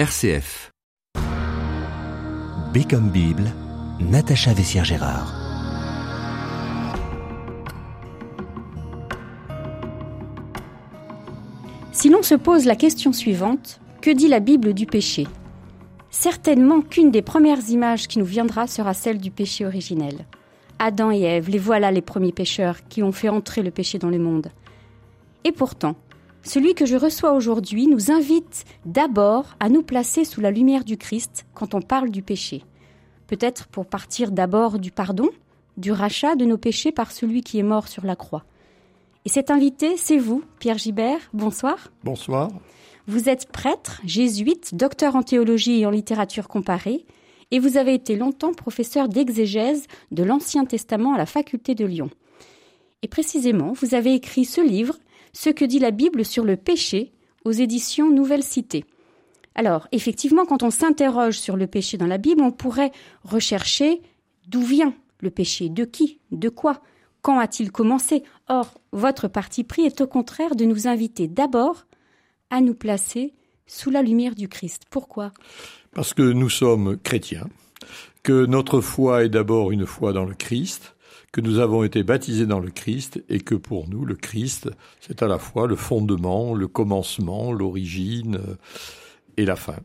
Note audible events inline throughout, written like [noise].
RCF. B comme Bible, Natacha Vessière-Gérard. Si l'on se pose la question suivante, que dit la Bible du péché? Certainement qu'une des premières images qui nous viendra sera celle du péché originel. Adam et Ève, les voilà les premiers pécheurs qui ont fait entrer le péché dans le monde. Et pourtant, celui que je reçois aujourd'hui nous invite d'abord à nous placer sous la lumière du Christ quand on parle du péché. Peut-être pour partir d'abord du pardon, du rachat de nos péchés par celui qui est mort sur la croix. Et cet invité, c'est vous, Pierre Gibert. Bonsoir. Bonsoir. Vous êtes prêtre, jésuite, docteur en théologie et en littérature comparée, et vous avez été longtemps professeur d'exégèse de l'Ancien Testament à la faculté de Lyon. Et précisément, vous avez écrit ce livre, Ce que dit la Bible sur le péché, aux éditions Nouvelle Cité. Alors, effectivement, quand on s'interroge sur le péché dans la Bible, on pourrait rechercher d'où vient le péché, de qui, de quoi, quand a-t-il commencé Or, votre parti pris est au contraire de nous inviter d'abord à nous placer sous la lumière du Christ. Pourquoi? Parce que nous sommes chrétiens, que notre foi est d'abord une foi dans le Christ, que nous avons été baptisés dans le Christ et que pour nous, le Christ, c'est à la fois le fondement, le commencement, l'origine euh, et la fin.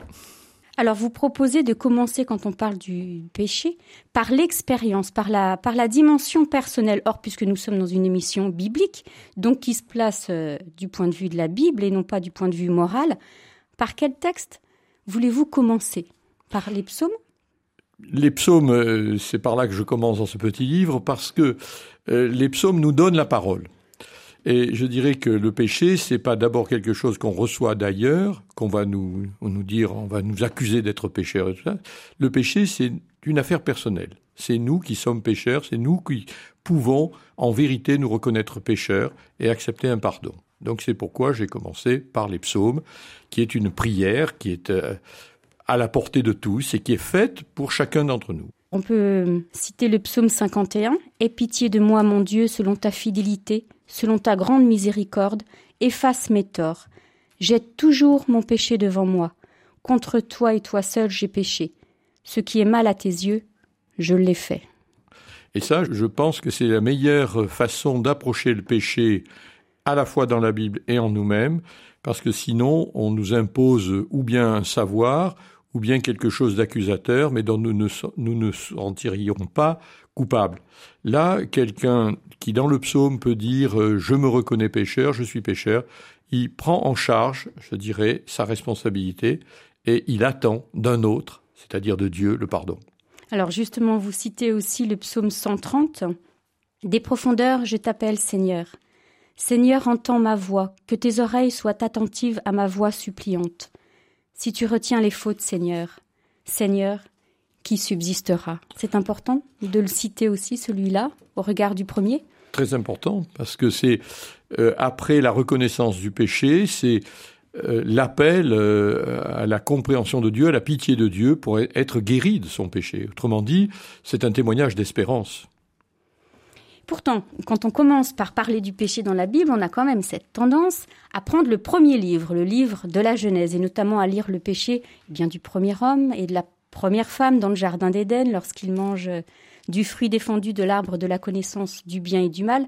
Alors vous proposez de commencer quand on parle du péché par l'expérience, par la, par la dimension personnelle. Or, puisque nous sommes dans une émission biblique, donc qui se place euh, du point de vue de la Bible et non pas du point de vue moral, par quel texte voulez-vous commencer? Par les psaumes? Les psaumes, euh, c'est par là que je commence dans ce petit livre, parce que euh, les psaumes nous donnent la parole. Et je dirais que le péché, c'est pas d'abord quelque chose qu'on reçoit d'ailleurs, qu'on va nous, nous dire, on va nous accuser d'être pécheurs et tout ça. Le péché, c'est une affaire personnelle. C'est nous qui sommes pécheurs, c'est nous qui pouvons en vérité nous reconnaître pécheurs et accepter un pardon. Donc c'est pourquoi j'ai commencé par les psaumes, qui est une prière qui est euh, à la portée de tous et qui est faite pour chacun d'entre nous. On peut citer le psaume 51. Aie pitié de moi, mon Dieu, selon ta fidélité, selon ta grande miséricorde, efface mes torts. Jette toujours mon péché devant moi. Contre toi et toi seul j'ai péché. Ce qui est mal à tes yeux, je l'ai fait. Et ça, je pense que c'est la meilleure façon d'approcher le péché à la fois dans la Bible et en nous-mêmes, parce que sinon on nous impose ou bien un savoir, ou bien quelque chose d'accusateur, mais dont nous ne nous ne sentirions pas coupables. Là, quelqu'un qui dans le psaume peut dire euh, je me reconnais pécheur, je suis pécheur, il prend en charge, je dirais, sa responsabilité et il attend d'un autre, c'est-à-dire de Dieu, le pardon. Alors justement, vous citez aussi le psaume 130. Des profondeurs, je t'appelle Seigneur. Seigneur, entends ma voix, que tes oreilles soient attentives à ma voix suppliante. Si tu retiens les fautes, Seigneur, Seigneur, qui subsistera C'est important de le citer aussi, celui-là, au regard du premier Très important, parce que c'est euh, après la reconnaissance du péché, c'est euh, l'appel euh, à la compréhension de Dieu, à la pitié de Dieu pour être guéri de son péché. Autrement dit, c'est un témoignage d'espérance. Pourtant, quand on commence par parler du péché dans la Bible, on a quand même cette tendance à prendre le premier livre, le livre de la Genèse, et notamment à lire le péché eh bien du premier homme et de la première femme dans le jardin d'Éden lorsqu'il mange du fruit défendu de l'arbre de la connaissance du bien et du mal,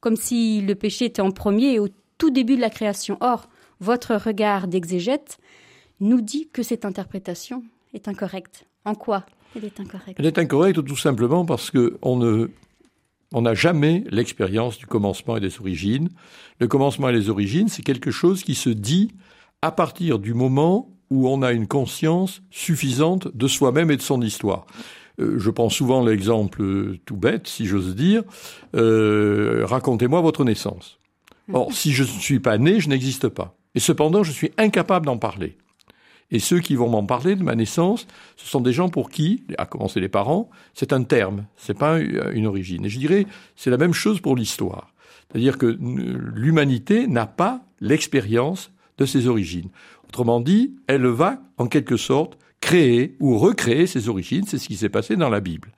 comme si le péché était en premier et au tout début de la création. Or, votre regard d'exégète nous dit que cette interprétation est incorrecte. En quoi elle est incorrecte? Elle est incorrecte tout simplement parce que on ne on n'a jamais l'expérience du commencement et des origines. Le commencement et les origines, c'est quelque chose qui se dit à partir du moment où on a une conscience suffisante de soi-même et de son histoire. Euh, je prends souvent l'exemple euh, tout bête, si j'ose dire, euh, racontez-moi votre naissance. Or, si je ne suis pas né, je n'existe pas. Et cependant, je suis incapable d'en parler. Et ceux qui vont m'en parler de ma naissance, ce sont des gens pour qui, à commencer les parents, c'est un terme, c'est pas une origine. Et je dirais, c'est la même chose pour l'histoire. C'est-à-dire que l'humanité n'a pas l'expérience de ses origines. Autrement dit, elle va, en quelque sorte, créer ou recréer ses origines. C'est ce qui s'est passé dans la Bible.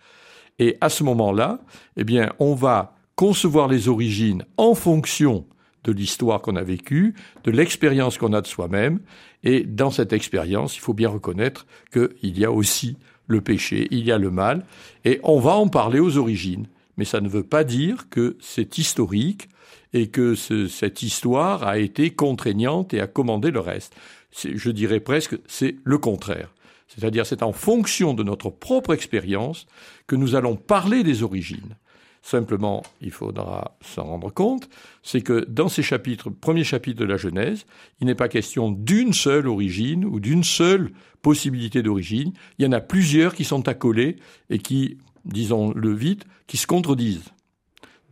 Et à ce moment-là, eh bien, on va concevoir les origines en fonction de l'histoire qu'on a vécue, de l'expérience qu'on a de soi-même. Et dans cette expérience, il faut bien reconnaître qu'il y a aussi le péché, il y a le mal, et on va en parler aux origines. Mais ça ne veut pas dire que c'est historique et que cette histoire a été contraignante et a commandé le reste. Je dirais presque c'est le contraire. C'est-à-dire c'est en fonction de notre propre expérience que nous allons parler des origines. Simplement, il faudra s'en rendre compte, c'est que dans ces chapitres, premier chapitre de la Genèse, il n'est pas question d'une seule origine ou d'une seule possibilité d'origine. Il y en a plusieurs qui sont accolés et qui, disons-le vite, qui se contredisent.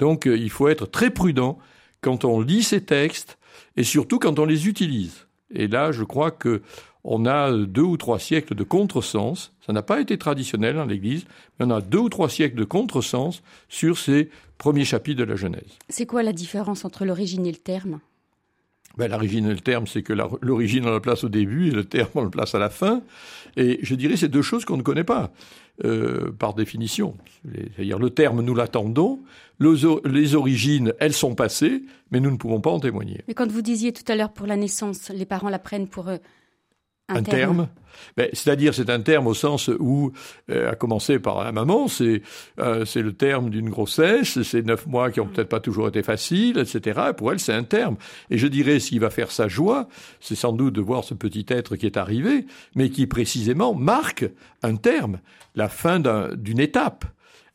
Donc, euh, il faut être très prudent quand on lit ces textes et surtout quand on les utilise. Et là, je crois que on a deux ou trois siècles de contresens. Ça n'a pas été traditionnel dans l'Église, mais on a deux ou trois siècles de contresens sur ces premiers chapitres de la Genèse. C'est quoi la différence entre l'origine et le terme? Ben, L'origine et le terme, c'est que l'origine, on la place au début et le terme, on le place à la fin. Et je dirais, c'est deux choses qu'on ne connaît pas, euh, par définition. C'est-à-dire, le terme, nous l'attendons. Les origines, elles sont passées, mais nous ne pouvons pas en témoigner. Mais quand vous disiez tout à l'heure pour la naissance, les parents la prennent pour eux un, terme. Ben, c'est-à-dire, c'est un terme au sens où, euh, à commencer par la maman, c'est euh, c'est le terme d'une grossesse, c'est neuf mois qui ont peut-être pas toujours été faciles, etc. Et pour elle, c'est un terme. Et je dirais, s'il va faire sa joie, c'est sans doute de voir ce petit être qui est arrivé, mais qui précisément marque un terme, la fin d'une étape.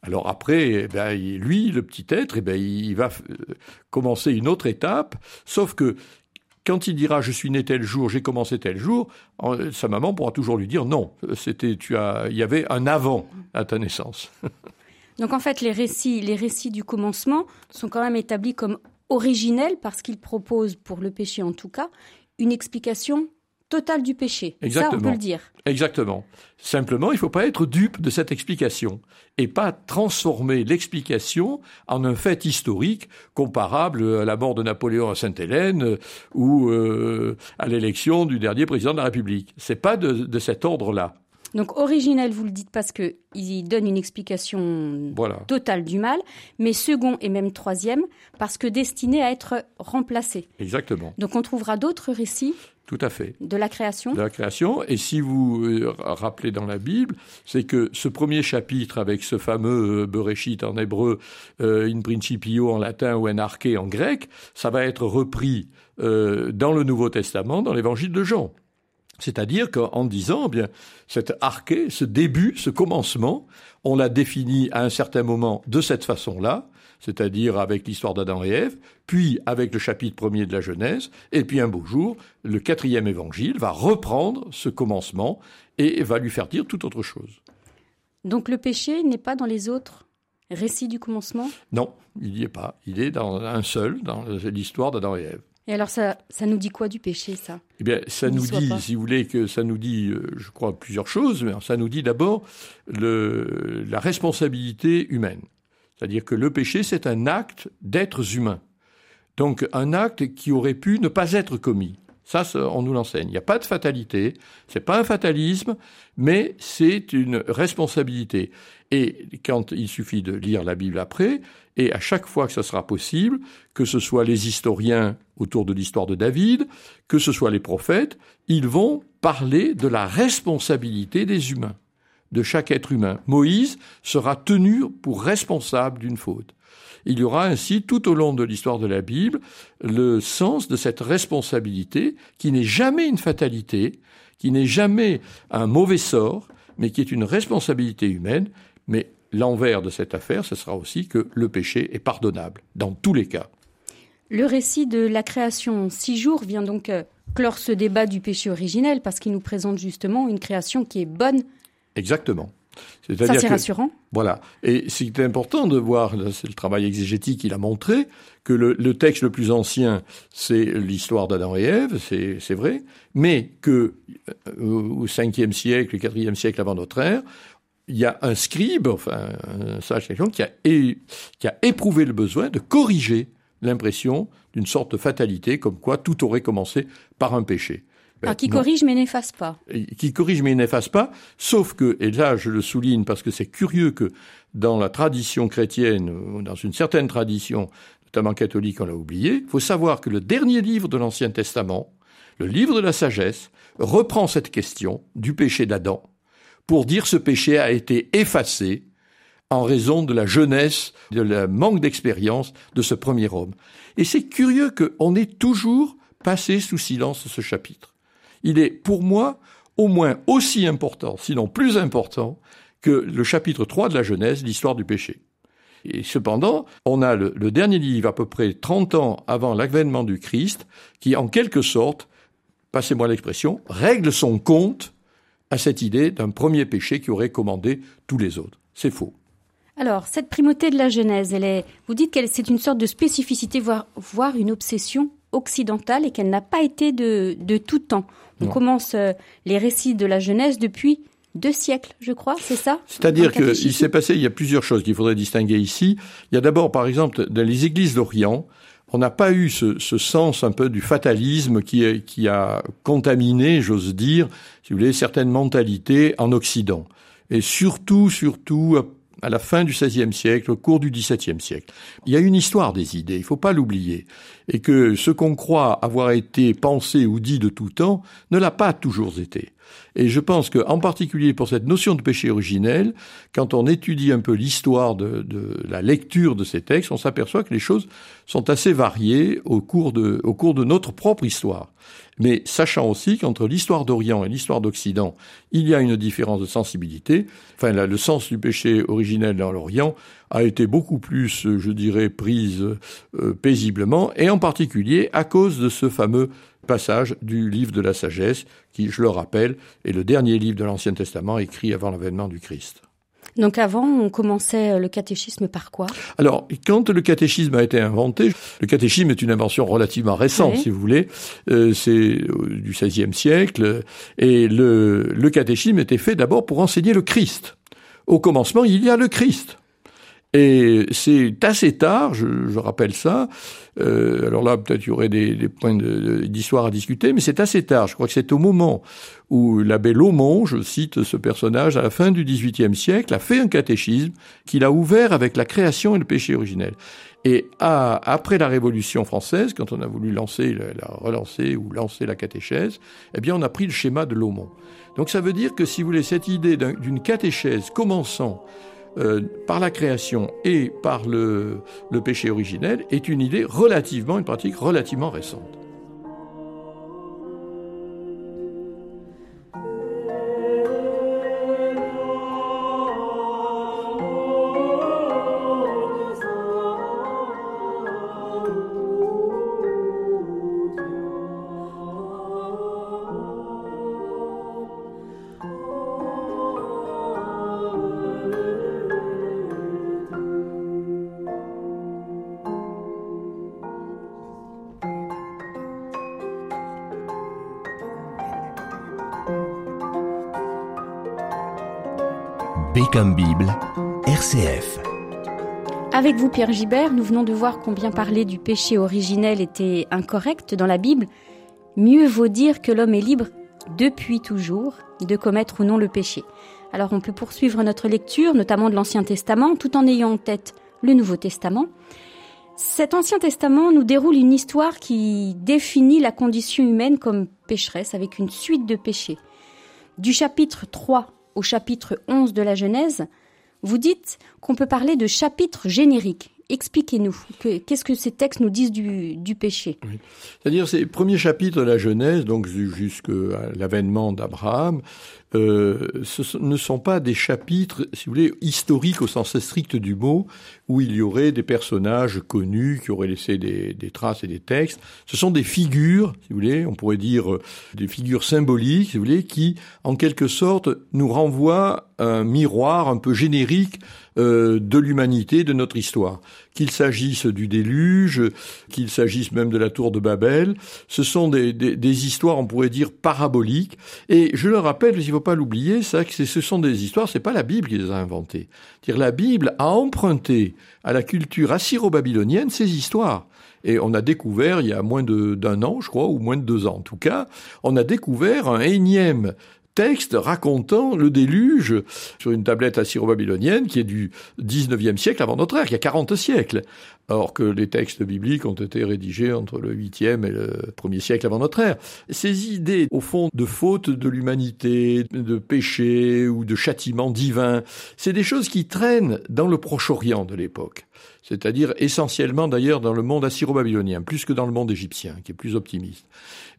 Alors après, eh ben, lui, le petit être, eh ben, il va commencer une autre étape, sauf que quand il dira je suis né tel jour, j'ai commencé tel jour, sa maman pourra toujours lui dire non, c'était tu as il y avait un avant à ta naissance. [laughs] Donc en fait les récits les récits du commencement sont quand même établis comme originels parce qu'ils proposent pour le péché en tout cas une explication Total du péché. Exactement. Ça, on peut le dire. Exactement. Simplement, il ne faut pas être dupe de cette explication et pas transformer l'explication en un fait historique comparable à la mort de Napoléon à Sainte-Hélène euh, ou euh, à l'élection du dernier président de la République. C'est pas de, de cet ordre-là. Donc originel, vous le dites parce qu'il donne une explication totale du mal, mais second et même troisième parce que destiné à être remplacé. Exactement. Donc on trouvera d'autres récits tout à fait. De la création De la création. Et si vous euh, rappelez dans la Bible, c'est que ce premier chapitre avec ce fameux euh, Bereshit en hébreu, euh, in principio en latin ou en arché en grec, ça va être repris dans le Nouveau Testament, dans l'évangile de Jean. C'est-à-dire qu'en disant, eh bien, cet arché, ce début, ce commencement, on l'a défini à un certain moment de cette façon-là, c'est-à-dire avec l'histoire d'Adam et Ève, puis avec le chapitre premier de la Genèse, et puis un beau jour, le quatrième évangile va reprendre ce commencement et va lui faire dire tout autre chose. Donc le péché n'est pas dans les autres récits du commencement? Non, il n'y est pas. Il est dans un seul, dans l'histoire d'Adam et Ève. Et alors ça, ça nous dit quoi du péché, ça? Eh bien, ça nous dit, si vous voulez, que ça nous dit, euh, je crois, plusieurs choses. Mais ça nous dit d'abord la responsabilité humaine. C'est-à-dire que le péché, c'est un acte d'êtres humains. Donc un acte qui aurait pu ne pas être commis. Ça, on nous l'enseigne. Il n'y a pas de fatalité, c'est pas un fatalisme, mais c'est une responsabilité. Et quand il suffit de lire la Bible après, et à chaque fois que ce sera possible, que ce soit les historiens autour de l'histoire de David, que ce soit les prophètes, ils vont parler de la responsabilité des humains de chaque être humain. Moïse sera tenu pour responsable d'une faute. Il y aura ainsi tout au long de l'histoire de la Bible le sens de cette responsabilité qui n'est jamais une fatalité, qui n'est jamais un mauvais sort, mais qui est une responsabilité humaine. Mais l'envers de cette affaire, ce sera aussi que le péché est pardonnable, dans tous les cas. Le récit de la création en six jours vient donc euh, clore ce débat du péché originel parce qu'il nous présente justement une création qui est bonne Exactement. Ça, c'est rassurant. Voilà. Et c'est important de voir, c'est le travail exégétique qui l'a montré, que le, texte le plus ancien, c'est l'histoire d'Adam et Ève, c'est vrai, mais que euh, au 5e siècle, au 4e siècle avant notre ère, il y a un scribe, enfin un sage qui a, qui a éprouvé le besoin de corriger l'impression d'une sorte de fatalité, comme quoi tout aurait commencé par un péché. Ben, qui corrige mais n'efface pas. Qui corrige mais n'efface pas, sauf que, et là je le souligne parce que c'est curieux que dans la tradition chrétienne, dans une certaine tradition, notamment catholiques, on l'a oublié. Il faut savoir que le dernier livre de l'Ancien Testament, le livre de la sagesse, reprend cette question du péché d'Adam pour dire ce péché a été effacé en raison de la jeunesse, de la manque d'expérience de ce premier homme. Et c'est curieux qu'on ait toujours passé sous silence ce chapitre. Il est, pour moi, au moins aussi important, sinon plus important, que le chapitre 3 de la Genèse, l'histoire du péché. Et cependant, on a le, dernier livre, à peu près 30 ans avant l'avènement du Christ, qui, en quelque sorte, passez-moi l'expression, règle son compte à cette idée d'un premier péché qui aurait commandé tous les autres. C'est faux. Alors, cette primauté de la Genèse, elle est, vous dites qu'elle c'est une sorte de spécificité, voire, une obsession occidentale et qu'elle n'a pas été de tout temps. On commence euh, les récits de la Genèse depuis deux siècles, je crois, c'est ça? C'est-à-dire qu'il s'est passé, il y a plusieurs choses qu'il faudrait distinguer ici. Il y a d'abord, par exemple, dans les églises d'Orient, on n'a pas eu ce, ce, sens un peu du fatalisme qui, qui a contaminé, j'ose dire, si vous voulez, certaines mentalités en Occident. Et surtout, surtout, à la fin du XVIe siècle, au cours du XVIIe siècle. Il y a une histoire des idées, il ne faut pas l'oublier, et que ce qu'on croit avoir été pensé ou dit de tout temps ne l'a pas toujours été. Et je pense que, en particulier pour cette notion de péché originel, quand on étudie un peu l'histoire de, de, la lecture de ces textes, on s'aperçoit que les choses sont assez variées au cours de, au cours de notre propre histoire. Mais sachant aussi qu'entre l'histoire d'Orient et l'histoire d'Occident, il y a une différence de sensibilité. Enfin, le sens du péché originel dans l'Orient a été beaucoup plus, je dirais, prise euh, paisiblement, et en particulier à cause de ce fameux passage du livre de la sagesse, qui, je le rappelle, est le dernier livre de l'Ancien Testament écrit avant l'avènement du Christ. Donc avant, on commençait euh, le catéchisme par quoi? Alors, quand le catéchisme a été inventé, le catéchisme est une invention relativement récente, oui. si vous voulez, euh, c'est du XVIe siècle, et le, le catéchisme était fait d'abord pour enseigner le Christ. Au commencement, il y a le Christ. Et c'est assez tard, je, je rappelle ça. Euh, alors là, peut-être il y aurait des, des points d'histoire de, à discuter, mais c'est assez tard. Je crois que c'est au moment où l'abbé Laumont, je cite ce personnage, à la fin du XVIIIe siècle, a fait un catéchisme qu'il a ouvert avec la création et le péché originel. Et à, après la Révolution française, quand on a voulu lancer, la, la relancer ou lancer la catéchèse, eh bien, on a pris le schéma de Laumont. Donc ça veut dire que si vous voulez cette idée d'une catéchèse commençant euh, par la création et par le, le péché originel est une idée relativement, une pratique relativement récente. Comme Bible, RCF. Avec vous, Pierre Gibert, nous venons de voir combien parler du péché originel était incorrect dans la Bible. Mieux vaut dire que l'homme est libre depuis toujours de commettre ou non le péché. Alors on peut poursuivre notre lecture, notamment de l'Ancien Testament, tout en ayant en tête le Nouveau Testament. Cet Ancien Testament nous déroule une histoire qui définit la condition humaine comme pécheresse avec une suite de péchés. Du chapitre 3 au chapitre 11 de la Genèse, vous dites qu'on peut parler de chapitre générique. Expliquez-nous, qu'est-ce que ces textes nous disent du, péché. C'est-à-dire, ces premiers chapitres de la Genèse, donc jusqu'à l'avènement d'Abraham, euh, ce ne sont pas des chapitres, si vous voulez, historiques au sens strict du mot, où il y aurait des personnages connus qui auraient laissé des, des traces et des textes. Ce sont des figures, si vous voulez, on pourrait dire des figures symboliques, si vous voulez, qui, en quelque sorte, nous renvoient un miroir un peu générique euh, de l'humanité, de notre histoire. Qu'il s'agisse du déluge, qu'il s'agisse même de la tour de Babel, ce sont des, des, des, histoires, on pourrait dire, paraboliques. Et je le rappelle, il ne faut pas l'oublier, ça, que ce sont des histoires, c'est pas la Bible qui les a inventées. Dire la Bible a emprunté à la culture assyro-babylonienne ces histoires. Et on a découvert, il y a moins d'un an, je crois, ou moins de deux ans en tout cas, on a découvert un énième texte racontant le déluge sur une tablette assyro-babylonienne qui est du 19e siècle avant notre ère, qui a 40 siècles. Or que les textes bibliques ont été rédigés entre le 8e et le 1er siècle avant notre ère. Ces idées, au fond, de faute de l'humanité, de péché ou de châtiment divin, c'est des choses qui traînent dans le Proche-Orient de l'époque c'est-à-dire essentiellement d'ailleurs dans le monde assyro-babylonien, plus que dans le monde égyptien, qui est plus optimiste.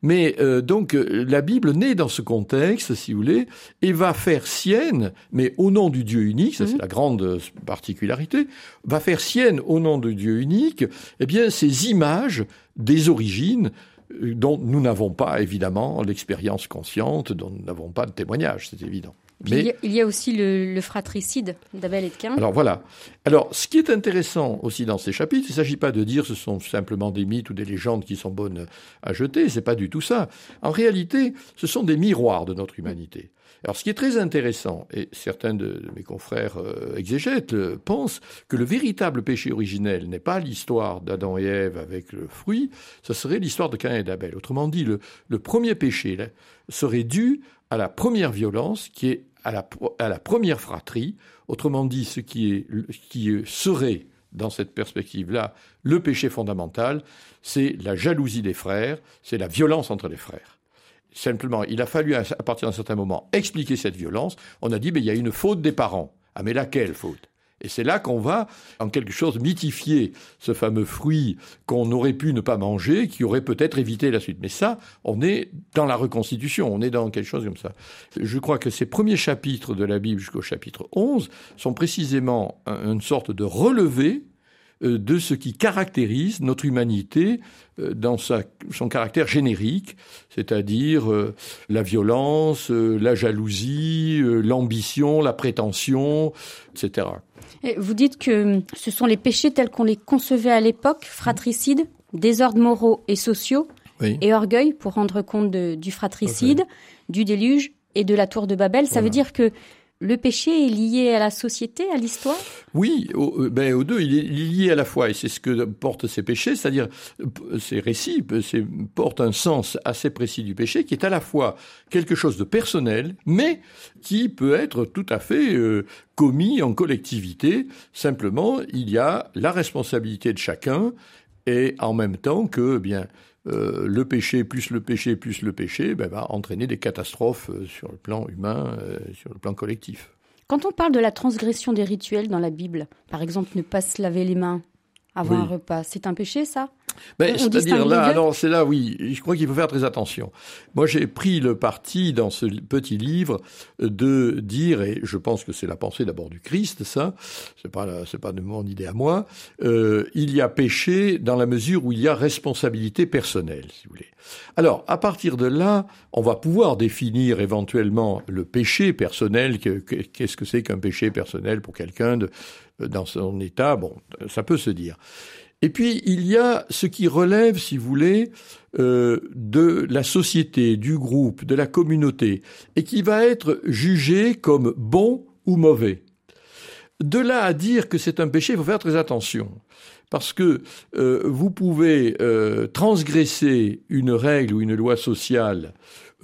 Mais euh, donc la Bible naît dans ce contexte, si vous voulez, et va faire sienne, mais au nom du Dieu unique, ça c'est mhm. la grande particularité, va faire sienne au nom du Dieu unique, eh bien ces images des origines euh, dont nous n'avons pas évidemment l'expérience consciente, dont nous n'avons pas de témoignage, c'est évident. Mais, il y a aussi le, fratricide d'Abel et de Cain. Alors voilà. Alors ce qui est intéressant aussi dans ces chapitres, il ne s'agit pas de dire ce sont simplement des mythes ou des légendes qui sont bonnes à jeter, c'est pas du tout ça. En réalité, ce sont des miroirs de notre humanité. Alors ce qui est très intéressant, et certains de mes confrères euh, exégètes euh, pensent que le véritable péché originel n'est pas l'histoire d'Adam et Ève avec le fruit, ce serait l'histoire de Cain d'Abel. Autrement dit, le, premier péché serait dû à la première violence qui est à la, première fratrie, autrement dit ce qui serait dans cette perspective-là le péché fondamental, c'est la jalousie des frères, c'est la violence entre les frères. Simplement, il a fallu à partir d'un certain moment expliquer cette violence. On a dit, mais il y a une faute des parents. Ah mais laquelle faute? Et c'est là qu'on va, en quelque chose, mythifier ce fameux fruit qu'on aurait pu ne pas manger, qui aurait peut-être évité la suite. Mais ça, on est dans la reconstitution, on est dans quelque chose comme ça. Je crois que ces premiers chapitres de la Bible jusqu'au chapitre 11 sont précisément une sorte de relevé de ce qui caractérise notre humanité euh, dans son caractère générique, c'est-à-dire euh, la violence, la jalousie, l'ambition, la prétention, etc. vous dites que ce sont les péchés tels qu'on les concevait à l'époque, fratricide, désordres moraux et sociaux, et orgueil, pour rendre compte du fratricide, du déluge et de la tour de Babel. Ça veut dire que le péché est lié à la société, à l'histoire? Oui, euh, ben, aux deux, il est lié à la fois, et c'est ce que portent ces péchés, c'est-à-dire ces récits portent un sens assez précis du péché, qui est à la fois quelque chose de personnel, mais qui peut être tout à fait euh, commis en collectivité. Simplement, il y a la responsabilité de chacun, et en même temps que, eh bien, euh, le péché plus le péché plus le péché ben, va entraîner des catastrophes euh, sur le plan humain, euh, sur le plan collectif. Quand on parle de la transgression des rituels dans la Bible, par exemple ne pas se laver les mains avant un repas, c'est un péché ça? Ben, C'est-à-dire là, alors c'est là, oui, je crois qu'il faut faire très attention. Moi, j'ai pris le parti dans ce petit livre de dire, et je pense que c'est la pensée d'abord du Christ, ça, c'est pas c'est pas de mon idée à moi. Euh, il y a péché dans la mesure où il y a responsabilité personnelle, si vous voulez. Alors, à partir de là, on va pouvoir définir éventuellement le péché personnel. Qu'est-ce que c'est qu'un péché personnel pour quelqu'un dans son état Bon, ça peut se dire. Et puis, il y a ce qui relève, si vous voulez, euh, de la société, du groupe, de la communauté, et qui va être jugé comme bon ou mauvais. De là à dire que c'est un péché, il faut faire très attention. Parce que euh, vous pouvez euh, transgresser une règle ou une loi sociale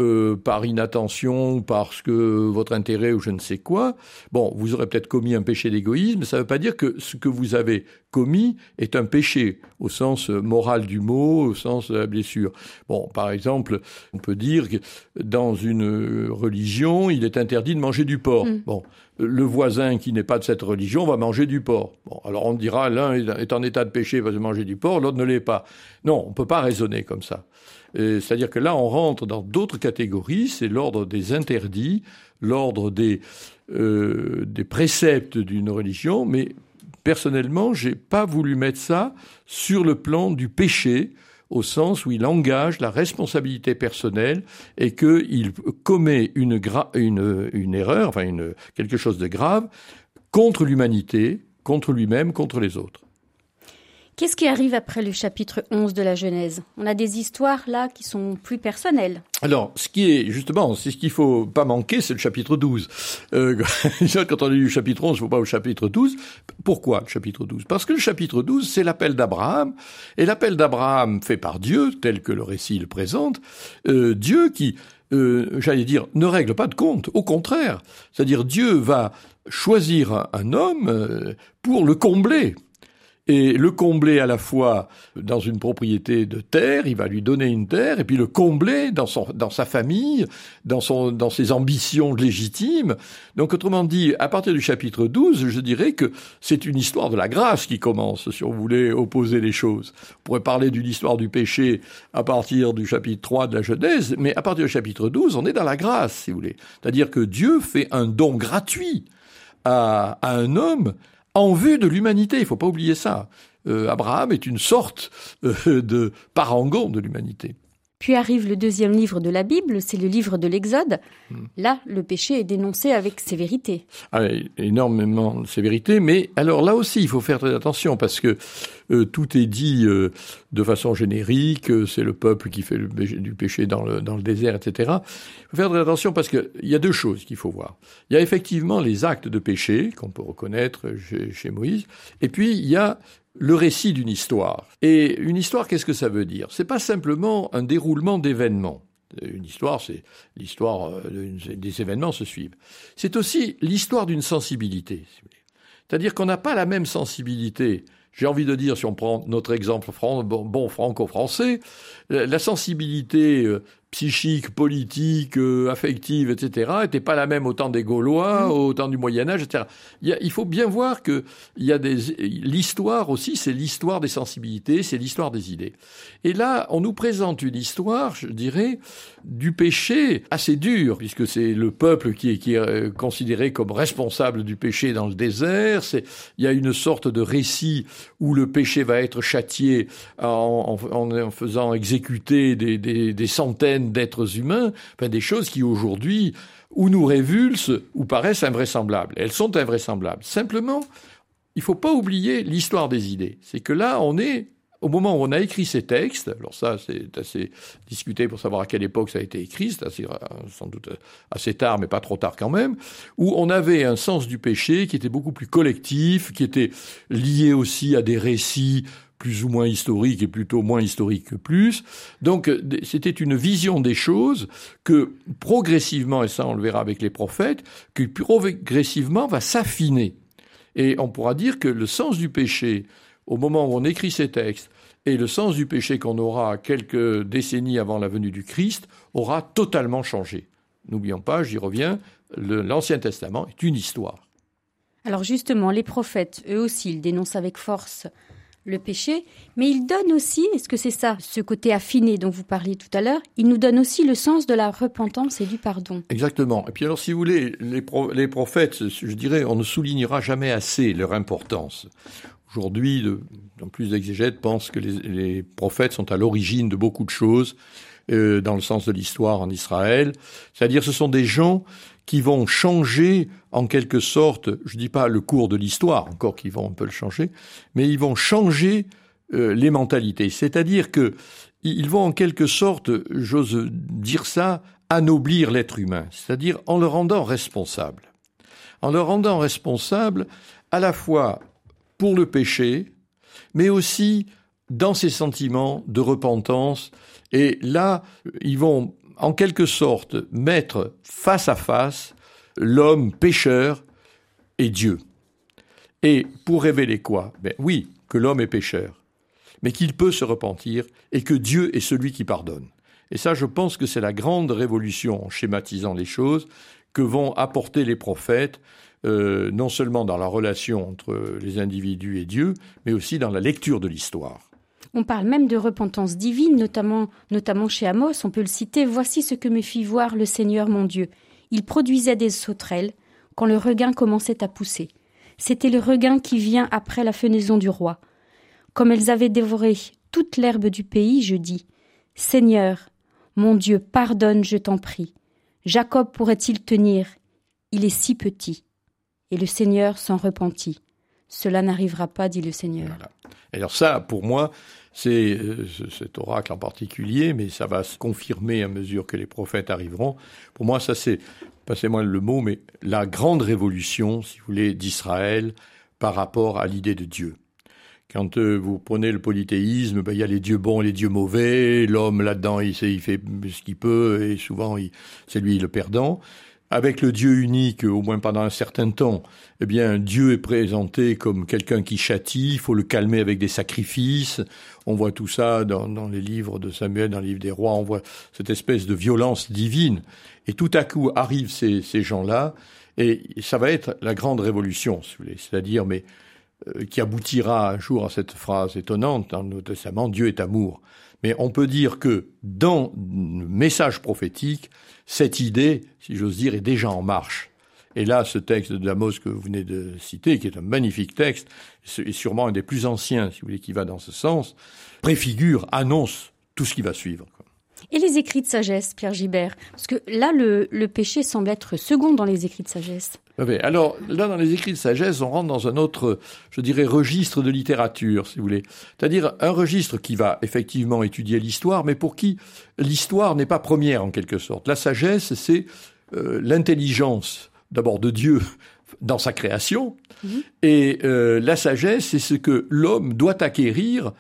euh, par inattention, parce que votre intérêt ou je ne sais quoi, bon, vous aurez peut-être commis un péché d'égoïsme, ça ne veut pas dire que ce que vous avez commis est un péché, au sens moral du mot, au sens de la blessure. Bon, par exemple, on peut dire que dans une religion, il est interdit de manger du porc. Mm. Bon, le voisin qui n'est pas de cette religion va manger du porc. Bon, alors on dira l'un est en état de péché, va manger du porc, l'autre ne l'est pas. Non, on ne peut pas raisonner comme ça. C'est-à-dire que là, on rentre dans d'autres catégories, c'est l'ordre des interdits, l'ordre des, euh, préceptes d'une religion, mais personnellement, j'ai pas voulu mettre ça sur le plan du péché, au sens où il engage la responsabilité personnelle et qu'il commet une, une, une erreur, enfin une, quelque chose de grave, contre l'humanité, contre lui-même, contre les autres. Qu'est-ce qui arrive après le chapitre 11 de la Genèse? On a des histoires là qui sont plus personnelles. Alors, ce qui est justement, c'est ce qu'il faut pas manquer, c'est le chapitre 12. Euh, [laughs] quand on lu le chapitre 11, il faut pas au chapitre 12. Pourquoi le chapitre 12 Parce que le chapitre 12, c'est l'appel d'Abraham, et l'appel d'Abraham fait par Dieu, tel que le récit le présente, euh, Dieu qui euh, j'allais dire, ne règle pas de compte. Au contraire, c'est-à-dire Dieu va choisir un homme pour le combler et le combler à la fois dans une propriété de terre, il va lui donner une terre, et puis le combler dans, son, dans sa famille, dans, son, dans ses ambitions légitimes. Donc autrement dit, à partir du chapitre 12, je dirais que c'est une histoire de la grâce qui commence, si on voulait opposer les choses. On pourrait parler d'une histoire du péché à partir du chapitre 3 de la Genèse, mais à partir du chapitre 12, on est dans la grâce, si vous voulez. C'est-à-dire que Dieu fait un don gratuit à, à un homme en vue de l'humanité. Il faut pas oublier ça. Euh, Abraham est une sorte euh, de parangon de l'humanité. Puis arrive le deuxième livre de la Bible, c'est le livre de l'Exode. Hmm. Là, le péché est dénoncé avec sévérité. Ah, énormément de sévérité, mais alors là aussi, il faut faire très attention parce que euh, tout est dit euh, de façon générique, euh, c'est le peuple qui fait du péché dans le, dans le désert, etc. Il faut faire très attention parce qu'il y a deux choses qu'il faut voir. Il y a effectivement les actes de péché qu'on peut reconnaître chez, chez Moïse, et puis il y a le récit d'une histoire. Et une histoire, qu'est-ce que ça veut dire? C'est pas simplement un déroulement d'événements. Une histoire, c'est l'histoire euh, des événements se suivent. C'est aussi l'histoire d'une sensibilité. C'est-à-dire qu'on n'a pas la même sensibilité. J'ai envie de dire, si on prend notre exemple bon franco-français, la sensibilité euh, psychique, politique, euh, affective, etc., n'était pas la même au temps des Gaulois, mmh. au temps du Moyen Âge, etc. Il, il faut bien voir que il y a des l'histoire aussi, c'est l'histoire des sensibilités, c'est l'histoire des idées. Et là, on nous présente une histoire, je dirais, du péché assez dur, puisque c'est le peuple qui est, qui est euh, considéré comme responsable du péché dans le désert. C'est il y a une sorte de récit où le péché va être châtié en, en, en faisant exécuter des, des, des centaines d'êtres humains, enfin des choses qui aujourd'hui ou nous révulsent ou paraissent invraisemblables. Elles sont invraisemblables. Simplement, il ne faut pas oublier l'histoire des idées. C'est que là, on est au moment où on a écrit ces textes, alors ça c'est assez discuté pour savoir à quelle époque ça a été écrit, c'est assez, sans doute assez tard, mais pas trop tard quand même, où on avait un sens du péché qui était beaucoup plus collectif, qui était lié aussi à des récits plus ou moins historique et plutôt moins historique que plus. Donc c'était une vision des choses que progressivement, et ça on le verra avec les prophètes, que progressivement va s'affiner. Et on pourra dire que le sens du péché, au moment où on écrit ces textes, et le sens du péché qu'on aura quelques décennies avant la venue du Christ aura totalement changé. N'oublions pas, j'y reviens, l'Ancien Testament est une histoire. Alors justement, les prophètes, eux aussi, ils dénoncent avec force le péché, mais il donne aussi, est-ce que c'est ça, ce côté affiné dont vous parliez tout à l'heure, il nous donne aussi le sens de la repentance et du pardon. Exactement. Et puis alors, si vous voulez, les, prophètes, je dirais, on ne soulignera jamais assez leur importance. Aujourd'hui, de, plus d'exégètes pensent que les, les, prophètes sont à l'origine de beaucoup de choses, euh, dans le sens de l'histoire en Israël. C'est-à-dire, ce sont des gens qui vont changer en quelque sorte, je dis pas le cours de l'histoire, encore qu'ils vont un peu le changer, mais ils vont changer euh, les mentalités. C'est-à-dire que ils vont en quelque sorte, j'ose dire ça, anoblir l'être humain, c'est-à-dire en le rendant responsable. En le rendant responsable à la fois pour le péché, mais aussi dans ses sentiments de repentance. Et là, ils vont en quelque sorte mettre face à face l'homme pécheur et Dieu. Et pour révéler quoi? Ben Oui, que l'homme est pécheur, mais qu'il peut se repentir et que Dieu est celui qui pardonne. Et ça, je pense que c'est la grande révolution en schématisant les choses que vont apporter les prophètes, euh, non seulement dans la relation entre les individus et Dieu, mais aussi dans la lecture de l'histoire. On parle même de repentance divine, notamment, notamment chez Amos, on peut le citer Voici ce que me fit voir le Seigneur mon Dieu. Il produisait des sauterelles quand le regain commençait à pousser. C'était le regain qui vient après la fenaison du roi. Comme elles avaient dévoré toute l'herbe du pays, je dis Seigneur, mon Dieu, pardonne, je t'en prie. Jacob pourrait-il tenir? Il est si petit. Et le Seigneur s'en repentit. Cela n'arrivera pas, dit le Seigneur. Alors ça, pour moi, c'est euh, cet oracle en particulier, mais ça va se confirmer à mesure que les prophètes arriveront. Pour moi, ça c'est, passez-moi le mot, mais la grande révolution, si vous voulez, d'Israël par rapport à l'idée de Dieu. Quand euh, vous prenez le polythéisme, ben, il y a les dieux bons et les dieux mauvais. L'homme là-dedans, il, il fait ce qu'il peut et souvent c'est lui le perdant. Avec le Dieu unique, au moins pendant un certain temps, eh bien, Dieu est présenté comme quelqu'un qui châtie, il faut le calmer avec des sacrifices. On voit tout ça dans, les livres de Samuel, dans le livre des rois, on voit cette espèce de violence divine. Et tout à coup arrivent ces, gens-là, et ça va être la grande révolution, si vous voulez. C'est-à-dire, mais euh, qui aboutira un jour à cette phrase étonnante dans le Testament, Dieu est amour. Mais on peut dire que dans le message prophétique, cette idée, si j'ose dire, est déjà en marche. Et là, ce texte de Damos que vous venez de citer, qui est un magnifique texte, et sûrement un des plus anciens, si vous voulez, qui va dans ce sens, préfigure, annonce tout ce qui va suivre. Et les écrits de sagesse, Pierre Gibert? Parce que là, le, le, péché semble être second dans les écrits de sagesse. Oui, alors là, dans les écrits de sagesse, on rentre dans un autre, je dirais, registre de littérature, si vous voulez. C'est-à-dire un registre qui va effectivement étudier l'histoire, mais pour qui l'histoire n'est pas première en quelque sorte. La sagesse, c'est euh, l'intelligence, d'abord de Dieu [laughs] dans sa création, mmh. et euh, la sagesse, c'est ce que l'homme doit acquérir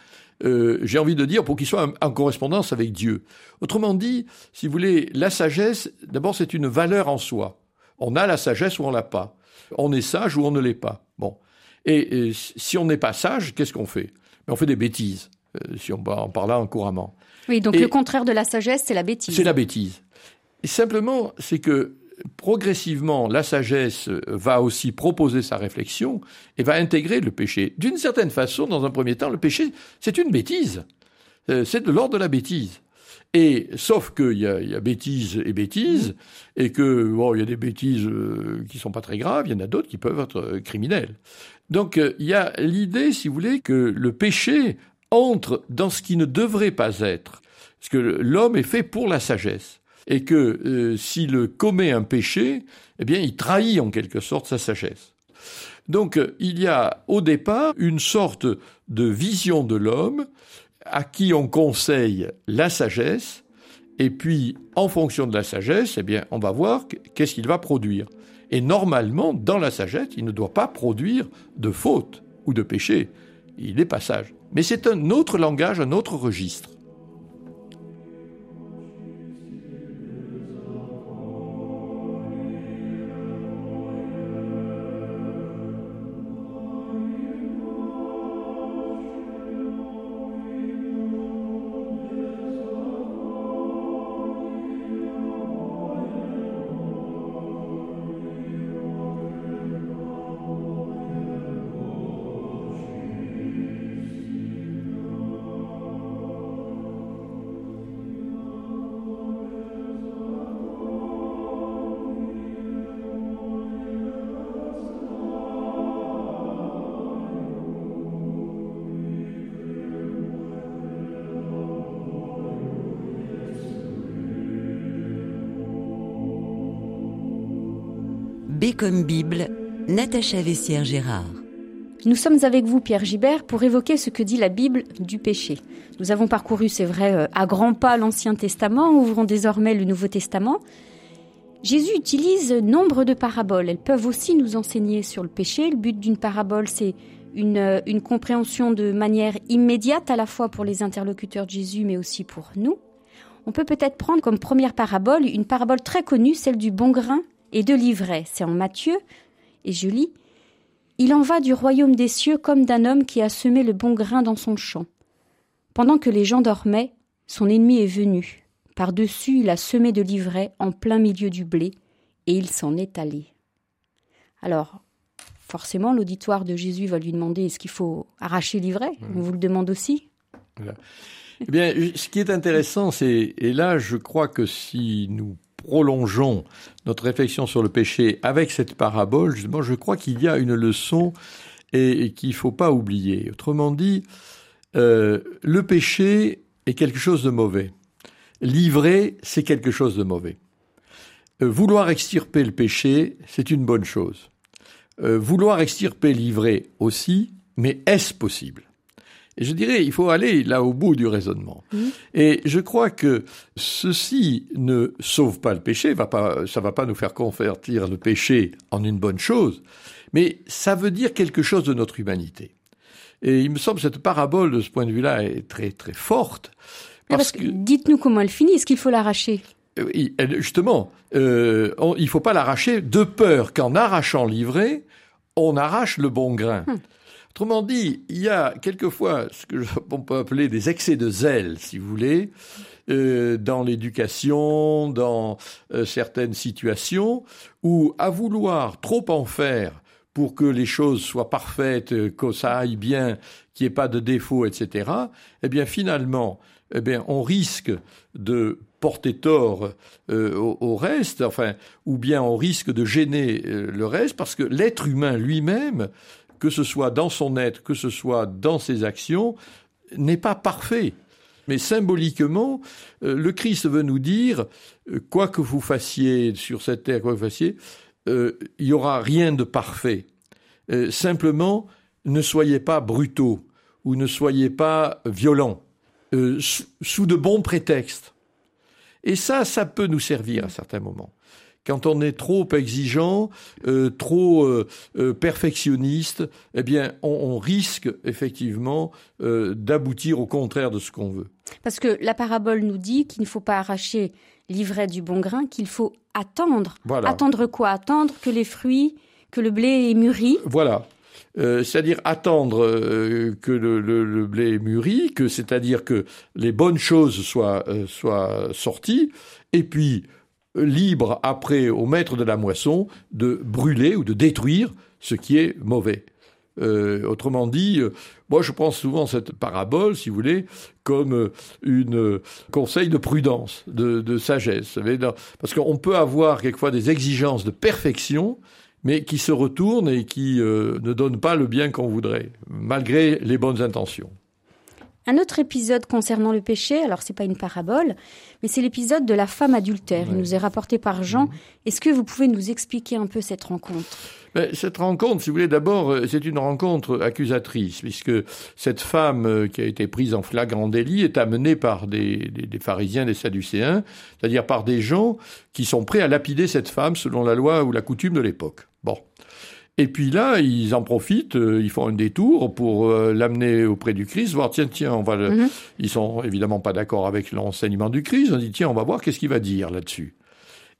euh, j'ai envie de dire, pour qu'il soit en, correspondance avec Dieu. Autrement dit, si vous voulez, la sagesse, d'abord, c'est une valeur en soi. On a la sagesse ou on l'a pas. On est sage ou on ne l'est pas. Bon. Et, si on n'est pas sage, qu'est-ce qu'on fait? On fait des bêtises, euh, si on en parlant couramment. Oui, donc le contraire de la sagesse, c'est la bêtise. C'est la bêtise. Et simplement, c'est que progressivement, la sagesse va aussi proposer sa réflexion et va intégrer le péché. D'une certaine façon, dans un premier temps, le péché, c'est une bêtise. Euh, c'est de l'ordre de la bêtise. Et sauf qu'il y a, y a bêtise et bêtise, et que bon, il y a des bêtises euh, qui sont pas très graves, il y en a d'autres qui peuvent être euh, criminelles. Donc il y a l'idée, si vous voulez, que le péché entre dans ce qui ne devrait pas être, parce que l'homme est fait pour la sagesse et que euh, s'il commet un péché, eh bien, il trahit en quelque sorte sa sagesse. Donc, euh, il y a au départ une sorte de vision de l'homme à qui on conseille la sagesse, et puis, en fonction de la sagesse, eh bien, on va voir qu'est-ce qu'il va produire. Et normalement, dans la sagesse, il ne doit pas produire de faute ou de péché. Il est pas sage. Mais c'est un autre langage, un autre registre. Comme Bible, Natacha Vessière-Gérard. Nous sommes avec vous, Pierre Gibert, pour évoquer ce que dit la Bible du péché. Nous avons parcouru, c'est vrai, euh, à grands pas l'Ancien Testament, ouvrons désormais le Nouveau Testament. Jésus utilise nombre de paraboles. Elles peuvent aussi nous enseigner sur le péché. Le but d'une parabole, c'est euh, une, compréhension de manière immédiate, à la fois pour les interlocuteurs de Jésus, mais aussi pour nous. On peut peut-être prendre comme première parabole une parabole très connue, celle du bon grain et de l'ivraie. C'est en Matthieu, et je lis Il en va du royaume des cieux comme d'un homme qui a semé le bon grain dans son champ. Pendant que les gens dormaient, son ennemi est venu. Par-dessus, il a semé de l'ivraie en plein milieu du blé, et il s'en est allé. Alors, forcément, l'auditoire de Jésus va lui demander est-ce qu'il faut arracher l'ivraie On vous le demande aussi Eh bien, ce qui est intéressant, c'est, et là, je crois que si nous prolongeons notre réflexion sur le péché avec cette parabole, justement, je crois qu'il y a une leçon et, qu'il ne faut pas oublier. Autrement dit, euh, le péché est quelque chose de mauvais. Livrer, c'est quelque chose de mauvais. Euh, vouloir extirper le péché, c'est une bonne chose. Euh, vouloir extirper l'ivraie aussi, mais est-ce possible? Et je dirais, il faut aller là au bout du raisonnement. Mmh. Et je crois que ceci ne sauve pas le péché, va pas, ça va pas nous faire convertir le péché en une bonne chose, mais ça veut dire quelque chose de notre humanité. Et il me semble que cette parabole, de ce point de vue-là, est très très forte. Parce, que, dites-nous comment elle finit. Est-ce qu'il faut l'arracher? Euh, Justement, euh, il ne faut pas l'arracher de peur qu'en arrachant l'ivraie, on arrache le bon grain. Hum. Autrement dit, il y a quelquefois ce que on peut appeler des excès de zèle, si vous voulez, euh, dans l'éducation, dans euh, certaines situations, où à vouloir trop en faire pour que les choses soient parfaites, euh, que ça aille bien, qu'il n'y ait pas de défauts, etc., eh bien finalement, eh bien, on risque de porter tort au, reste, enfin, ou bien on risque de gêner le reste, parce que l'être humain lui-même, que ce soit dans son être, que ce soit dans ses actions, n'est pas parfait. Mais symboliquement, euh, le Christ veut nous dire, euh, quoi que vous fassiez sur cette terre, quoi que vous fassiez, euh, il n'y aura rien de parfait. simplement, ne soyez pas brutaux ou ne soyez pas violents, sous de bons prétextes. Et ça, ça peut nous servir à certains moments quand on est trop exigeant, euh, trop euh, euh, perfectionniste, eh bien, on, risque effectivement d'aboutir au contraire de ce qu'on veut. Parce que la parabole nous dit qu'il ne faut pas arracher l'ivraie du bon grain, qu'il faut attendre. Attendre quoi? Attendre que les fruits, que le blé ait mûri? Voilà. c'est-à-dire attendre que le, blé ait mûri, que c'est-à-dire que les bonnes choses soient, soient sorties, et puis libre après au maître de la moisson de brûler ou de détruire ce qui est mauvais. Euh, autrement dit, euh, moi je pense souvent cette parabole, si vous voulez, comme euh, une conseil de prudence, de, sagesse. Parce qu'on peut avoir quelquefois des exigences de perfection, mais qui se retournent et qui ne donnent pas le bien qu'on voudrait, malgré les bonnes intentions. Un autre épisode concernant le péché, alors c'est pas une parabole, mais c'est l'épisode de la femme adultère. Il nous est rapporté par Jean. Mhm. Est-ce que vous pouvez nous expliquer un peu cette rencontre? Ben, cette rencontre, si vous voulez, d'abord, euh, c'est une rencontre accusatrice, puisque cette femme euh, qui a été prise en flagrant délit est amenée par des, des pharisiens, des sadducéens, c'est-à-dire par des gens qui sont prêts à lapider cette femme selon la loi ou la coutume de l'époque. Bon. Et puis là, ils en profitent, euh, ils font un détour pour euh, l'amener auprès du Christ, voir tiens tiens, on va. Le... Mhm. Ils sont évidemment pas d'accord avec l'enseignement du Christ. On dit tiens, on va voir qu'est-ce qu'il va dire là-dessus.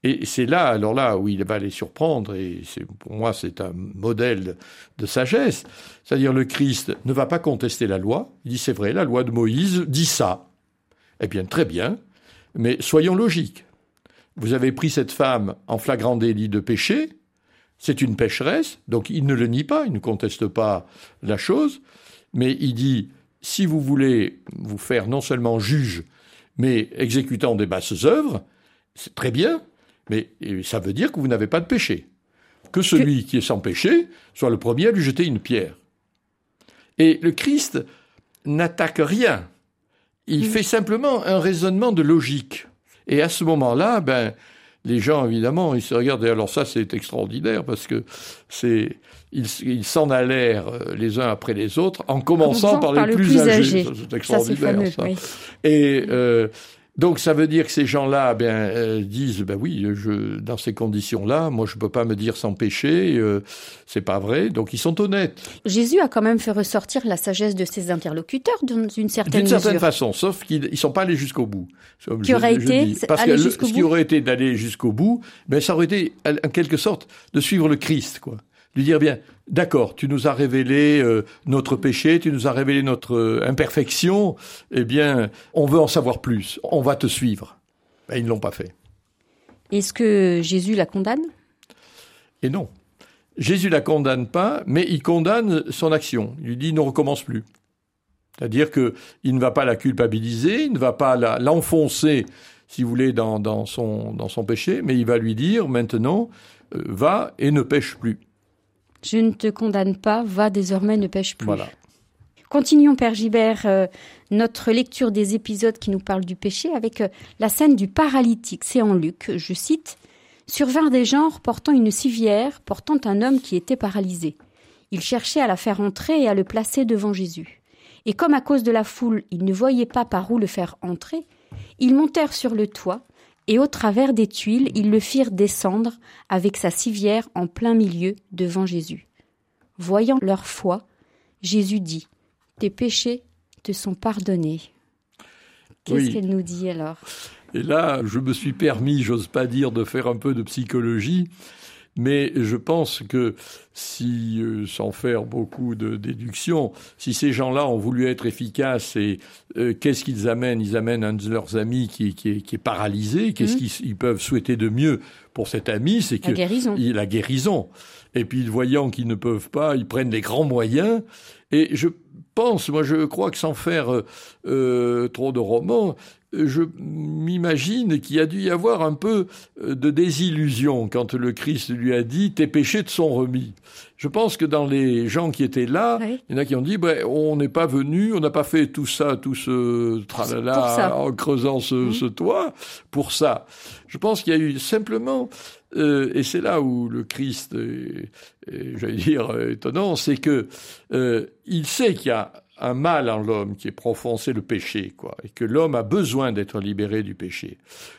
Et c'est là, alors là, où il va les surprendre, et pour moi, c'est un modèle de sagesse. C'est-à-dire, le Christ ne va pas contester la loi. Il dit, c'est vrai, la loi de Moïse dit ça. Eh bien, très bien, mais soyons logiques. Vous avez pris cette femme en flagrant délit de péché, c'est une pécheresse, donc il ne le nie pas, il ne conteste pas la chose, mais il dit, si vous voulez vous faire non seulement juge, mais exécutant des basses œuvres, c'est très bien, mais ça veut dire que vous n'avez pas de péché. Que celui qui est sans péché soit le premier à lui jeter une pierre. Et le Christ n'attaque rien. Il fait simplement un raisonnement de logique. Et à ce moment-là, ben, les gens, évidemment, ils se regardent. Et alors ça, c'est extraordinaire parce que c'est ils s'en allèrent euh, les uns après les autres, en commençant par, les plus, âgés. C'est extraordinaire. Ça, Et euh, donc ça veut dire que ces gens-là ben, euh, disent ben oui, je, dans ces conditions-là, moi je peux pas me dire sans péché, euh, c'est pas vrai. Donc ils sont honnêtes. Jésus a quand même fait ressortir la sagesse de ses interlocuteurs d'une certaine D'une certaine façon, sauf qu'ils ne sont pas allés jusqu'au bout. Qui aurait été parce que ce qui aurait été d'aller jusqu'au bout, ben ça aurait été en quelque sorte de suivre le Christ, quoi lui dire bien, d'accord, tu nous as révélé euh, notre péché, tu nous as révélé notre euh, imperfection, eh bien, on veut en savoir plus, on va te suivre. Et ils ne l'ont pas fait. Est-ce que Jésus la condamne? Et non. Jésus la condamne pas, mais il condamne son action. Il lui dit ne recommence plus. C'est-à-dire qu'il ne va pas la culpabiliser, il ne va pas l'enfoncer, si vous voulez, dans, son, dans son péché, mais il va lui dire maintenant, euh, va et ne pêche plus. Je ne te condamne pas, va désormais, ne pêche plus. Voilà. Continuons, Père Gibert, euh, notre lecture des épisodes qui nous parlent du péché avec euh, la scène du paralytique. C'est en Luc, je cite Survinrent des gens portant une civière, portant un homme qui était paralysé. Ils cherchaient à la faire entrer et à le placer devant Jésus. Et comme à cause de la foule, ils ne voyaient pas par où le faire entrer, ils montèrent sur le toit et au travers des tuiles, ils le firent descendre avec sa civière en plein milieu devant Jésus. Voyant leur foi, Jésus dit tes péchés te sont pardonnés. Qu'est-ce Oui. qu'elle nous dit alors? Et là, je me suis permis, j'ose pas dire, de faire un peu de psychologie, mais je pense que si, euh, sans faire beaucoup de déductions, si ces gens-là ont voulu être efficaces et euh, qu'est-ce qu'ils amènent? Ils amènent un de leurs amis qui, qui, est, qui est paralysé. Qu'est-ce Mhm. qu'ils ils peuvent souhaiter de mieux pour cet ami? C'est La que guérison. il- la guérison. Et puis, voyant qu'ils ne peuvent pas, ils prennent les grands moyens. Et je pense, moi, je crois que sans faire euh, trop de romans, je m'imagine qu'il a dû y avoir un peu euh, de désillusion quand le Christ lui a dit tes péchés te sont remis. Je pense que dans les gens qui étaient là, Oui. il y en a qui ont dit ben, on n'est pas venu, on n'a pas fait tout ça, tout ce tralala en creusant ce, Mhm. ce toit pour ça. Je pense qu'il y a eu simplement, euh, et c'est là où le Christ est, est, j'allais dire, euh, étonnant, c'est que euh, il sait qu'il y a un mal en l'homme qui est profond, c'est le péché, quoi, et que l'homme a besoin d'être libéré du péché.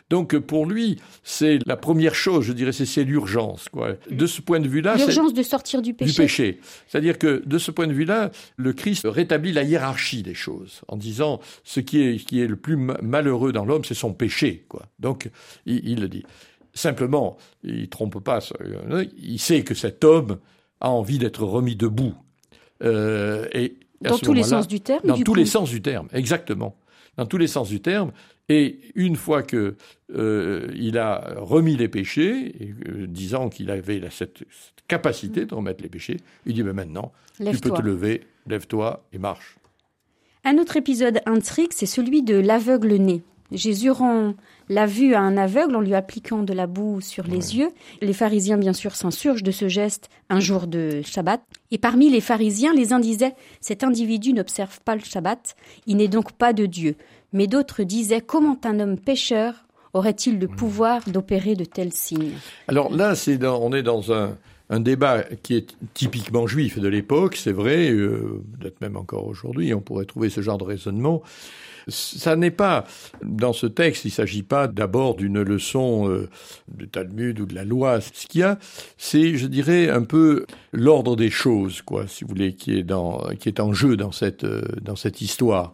Donc pour lui, c'est la première chose, je dirais, c'est l'urgence, quoi. De ce point de vue-là, L'urgence de sortir du péché. du péché. C'est-à-dire que de ce point de vue-là, le Christ rétablit la hiérarchie des choses en disant ce qui est, qui est le plus ma- malheureux dans l'homme, c'est son péché. Quoi. Donc, il, il le dit. Simplement, il trompe pas. euh, Il sait que cet homme a envie d'être remis debout. Euh, et Dans tous les sens du terme. dans du tous coup. les sens du terme, exactement. Dans tous les sens du terme. Et une fois que euh, il a remis les péchés, euh, disant qu'il avait la- cette, cette capacité de remettre les péchés, il dit ben maintenant, tu peux te lever, lève-toi et marche. Un autre épisode intrigue, c'est celui de l'aveugle-né. Jésus rend la vue à un aveugle en lui appliquant de la boue sur les yeux. Les pharisiens, bien sûr, s'insurgent de ce geste un jour de Shabbat. Et parmi les pharisiens, les uns disaient Cet individu n'observe pas le Shabbat, il n'est donc pas de Dieu. Mais d'autres disaient Comment un homme pécheur aurait-il le pouvoir d'opérer de tels signes? Alors là, c'est dans- on est dans un, un débat qui est typiquement juif de l'époque, c'est vrai, euh, peut-être même encore aujourd'hui, on pourrait trouver ce genre de raisonnement. Ça n'est pas, dans ce texte, il ne s'agit pas d'abord d'une leçon euh, de Talmud ou de la loi. Ce qu'il y a, c'est, je dirais, un peu l'ordre des choses, quoi, si vous voulez, qui est, dans, qui est en jeu dans cette, euh, dans cette histoire.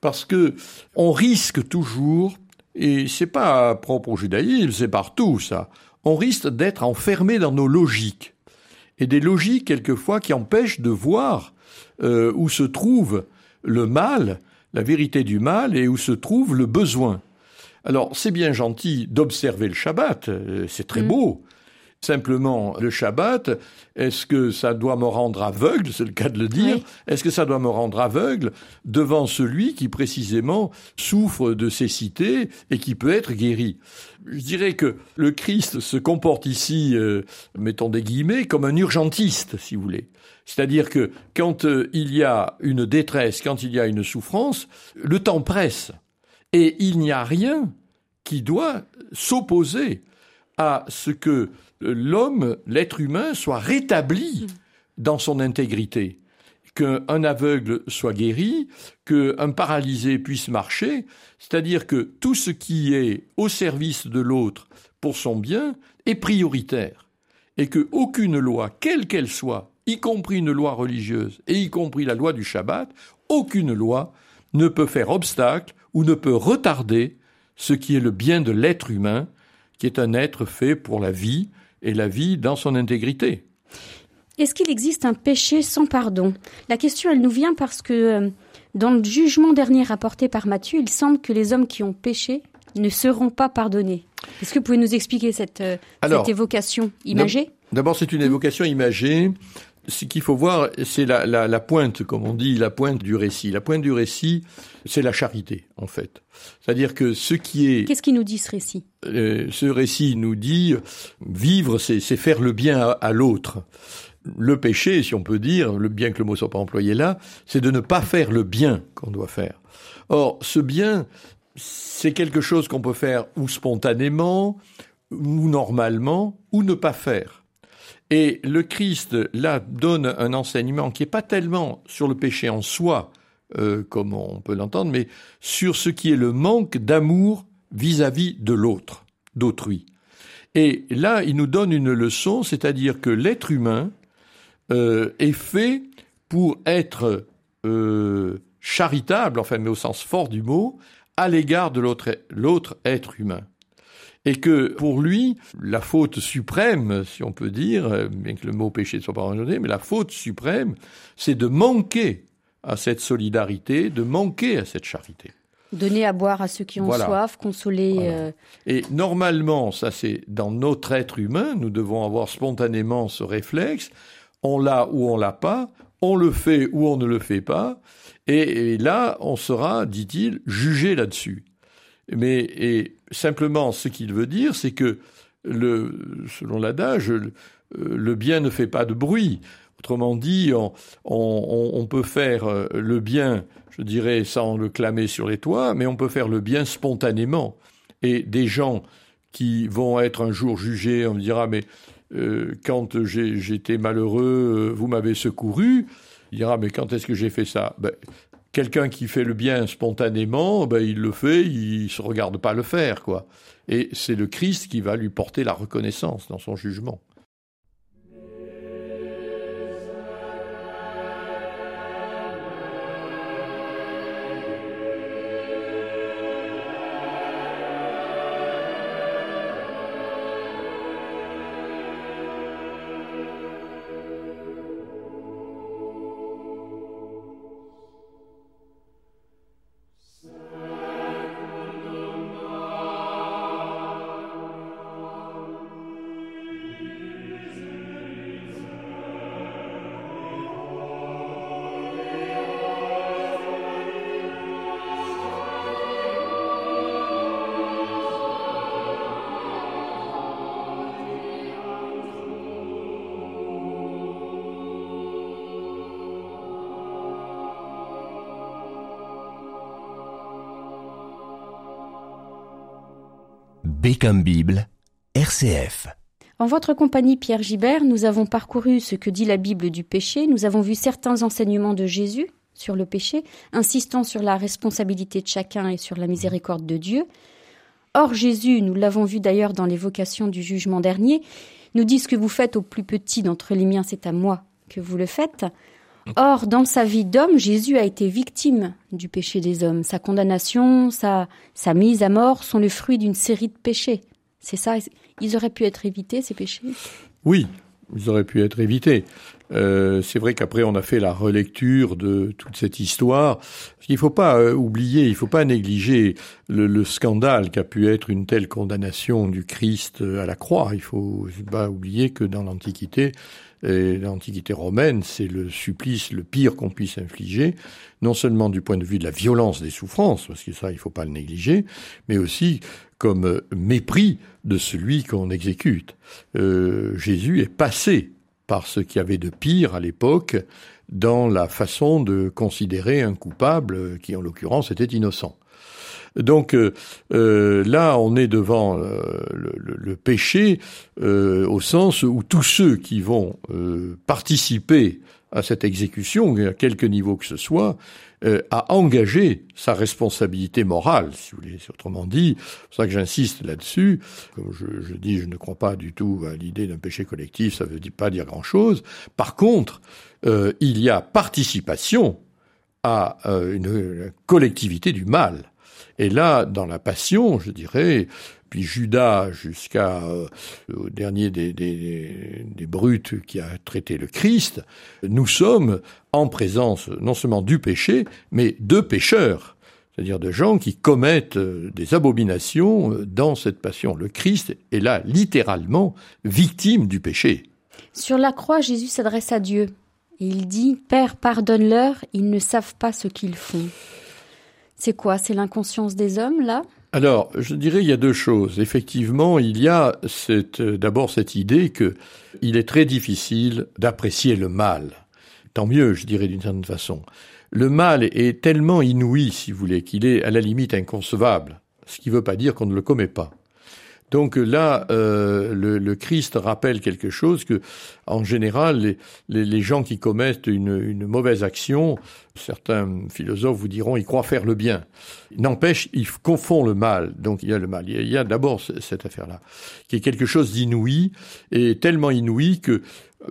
Parce que on risque toujours, et c'est pas propre au judaïsme, c'est partout ça, on risque d'être enfermé dans nos logiques. Et des logiques, quelquefois, qui empêchent de voir euh, où se trouve le mal, la vérité du mal, et où se trouve le besoin. Alors, c'est bien gentil d'observer le Shabbat, euh, c'est très Mm. beau. Simplement, le Shabbat, est-ce que ça doit me rendre aveugle, c'est le cas de le dire, Oui. est-ce que ça doit me rendre aveugle devant celui qui précisément souffre de cécité et qui peut être guéri? Je dirais que le Christ se comporte ici, euh, mettons des guillemets, comme un urgentiste, si vous voulez. C'est-à-dire que quand euh, il y a une détresse, quand il y a une souffrance, le temps presse. Et il n'y a rien qui doit s'opposer à ce que l'homme, l'être humain, soit rétabli dans son intégrité. Qu'un aveugle soit guéri, qu'un paralysé puisse marcher, c'est-à-dire que tout ce qui est au service de l'autre pour son bien est prioritaire. Et que aucune loi, quelle qu'elle soit, y compris une loi religieuse et y compris la loi du Shabbat, aucune loi ne peut faire obstacle ou ne peut retarder ce qui est le bien de l'être humain, qui est un être fait pour la vie et la vie dans son intégrité. Est-ce qu'il existe un péché sans pardon? La question, elle nous vient parce que euh, dans le jugement dernier rapporté par Matthieu, il semble que les hommes qui ont péché ne seront pas pardonnés. Est-ce que vous pouvez nous expliquer cette, euh, Alors, cette évocation imagée? D'abord, c'est une évocation imagée. Ce qu'il faut voir, c'est la, la, la pointe, comme on dit, la pointe du récit. La pointe du récit, c'est la charité, en fait. C'est-à-dire que ce qui est Qu'est-ce qui nous dit ce récit? Euh, ce récit nous dit vivre, c'est c'est faire le bien à, à l'autre. Le péché, si on peut dire, le bien que le mot soit pas employé là, c'est de ne pas faire le bien qu'on doit faire. Or, ce bien, c'est quelque chose qu'on peut faire ou spontanément, ou normalement, ou ne pas faire. Et le Christ, là, donne un enseignement qui n'est pas tellement sur le péché en soi, euh, comme on peut l'entendre, mais sur ce qui est le manque d'amour vis-à-vis de l'autre, d'autrui. Et là, il nous donne une leçon, c'est-à-dire que l'être humain euh, est fait pour être euh, charitable, enfin, mais au sens fort du mot, à l'égard de l'autre être humain. Et que pour lui, la faute suprême, si on peut dire, bien que le mot péché ne soit pas rajouté, mais la faute suprême, c'est de manquer à cette solidarité, de manquer à cette charité. Donner à boire à ceux qui ont soif, consoler. Euh, Et normalement, ça c'est dans notre être humain, nous devons avoir spontanément ce réflexe. On l'a ou on l'a pas, on le fait ou on ne le fait pas. Et, là, on sera, dit-il, jugé là-dessus. Mais et simplement, ce qu'il veut dire, c'est que le, selon l'adage, le, bien ne fait pas de bruit. Autrement dit, on, peut faire euh, le bien je dirais, sans le clamer sur les toits, mais on peut faire le bien spontanément. Et des gens qui vont être un jour jugés, on me dira, mais euh, quand j'étais malheureux, euh, vous m'avez secouru. Il dira, mais quand est-ce que j'ai fait ça? Ben, Quelqu'un qui fait le bien spontanément, ben, il le fait, il ne se regarde pas le faire, quoi. Et c'est le Christ qui va lui porter la reconnaissance dans son jugement. Comme Bible, RCF. En votre compagnie, Pierre Gibert, nous avons parcouru ce que dit la Bible du péché, nous avons vu certains enseignements de Jésus sur le péché, insistant sur la responsabilité de chacun et sur la miséricorde de Dieu. Or, Jésus, nous l'avons vu d'ailleurs dans l'évocation du jugement dernier, nous dit ce que vous faites au plus petit d'entre les miens, c'est à moi que vous le faites. Or, dans sa vie d'homme, Jésus a été victime du péché des hommes. Sa condamnation, sa, sa mise à mort sont le fruit d'une série de péchés. C'est ça Ils auraient pu être évités, ces péchés? Oui, ils auraient pu être évités. Euh, c'est vrai qu'après on a fait la relecture de toute cette histoire. Il ne faut pas euh, oublier, il ne faut pas négliger le, le scandale qu'a pu être une telle condamnation du Christ à la croix. Il faut pas oublier que dans l'Antiquité, l'Antiquité romaine, c'est le supplice le pire qu'on puisse infliger, non seulement du point de vue de la violence des souffrances, parce que ça, il ne faut pas le négliger, mais aussi comme mépris de celui qu'on exécute. Euh, Jésus est passé par ce qu'il y avait de pire à l'époque dans la façon de considérer un coupable qui, en l'occurrence, était innocent. Donc euh, euh, là, on est devant euh, le, péché au sens où tous ceux qui vont participer à cette exécution, à quelque niveau que ce soit, a engagé sa responsabilité morale, si vous voulez. Autrement dit, c'est pour ça que j'insiste là-dessus. Comme je, je, dis, je ne crois pas du tout à l'idée d'un péché collectif, ça ne veut pas dire grand-chose. Par contre, il y a participation à une collectivité du mal. Et là, dans la Passion, je dirais, puis Judas jusqu'à euh, au dernier des, des, des, brutes qui a traité le Christ, nous sommes en présence non seulement du péché, mais de pécheurs, c'est-à-dire de gens qui commettent euh, des abominations euh, dans cette passion. Le Christ est là littéralement victime du péché. Sur la croix, Jésus s'adresse à Dieu. Il dit Père, pardonne-leur, ils ne savent pas ce qu'ils font. C'est quoi? C'est l'inconscience des hommes, là? Alors, je dirais il y a deux choses. Effectivement, il y a d'abord cette idée que il est très difficile d'apprécier le mal. Tant mieux, je dirais d'une certaine façon. Le mal est tellement inouï, si vous voulez, qu'il est à la limite inconcevable. Ce qui ne veut pas dire qu'on ne le commet pas. Donc là, euh, le, Christ rappelle quelque chose que, en général, les, gens qui commettent une, mauvaise action, certains philosophes vous diront, ils croient faire le bien. N'empêche, ils confondent le mal. Donc il y a le mal. Il y a, d'abord cette affaire-là, qui est quelque chose d'inouï et tellement inouï que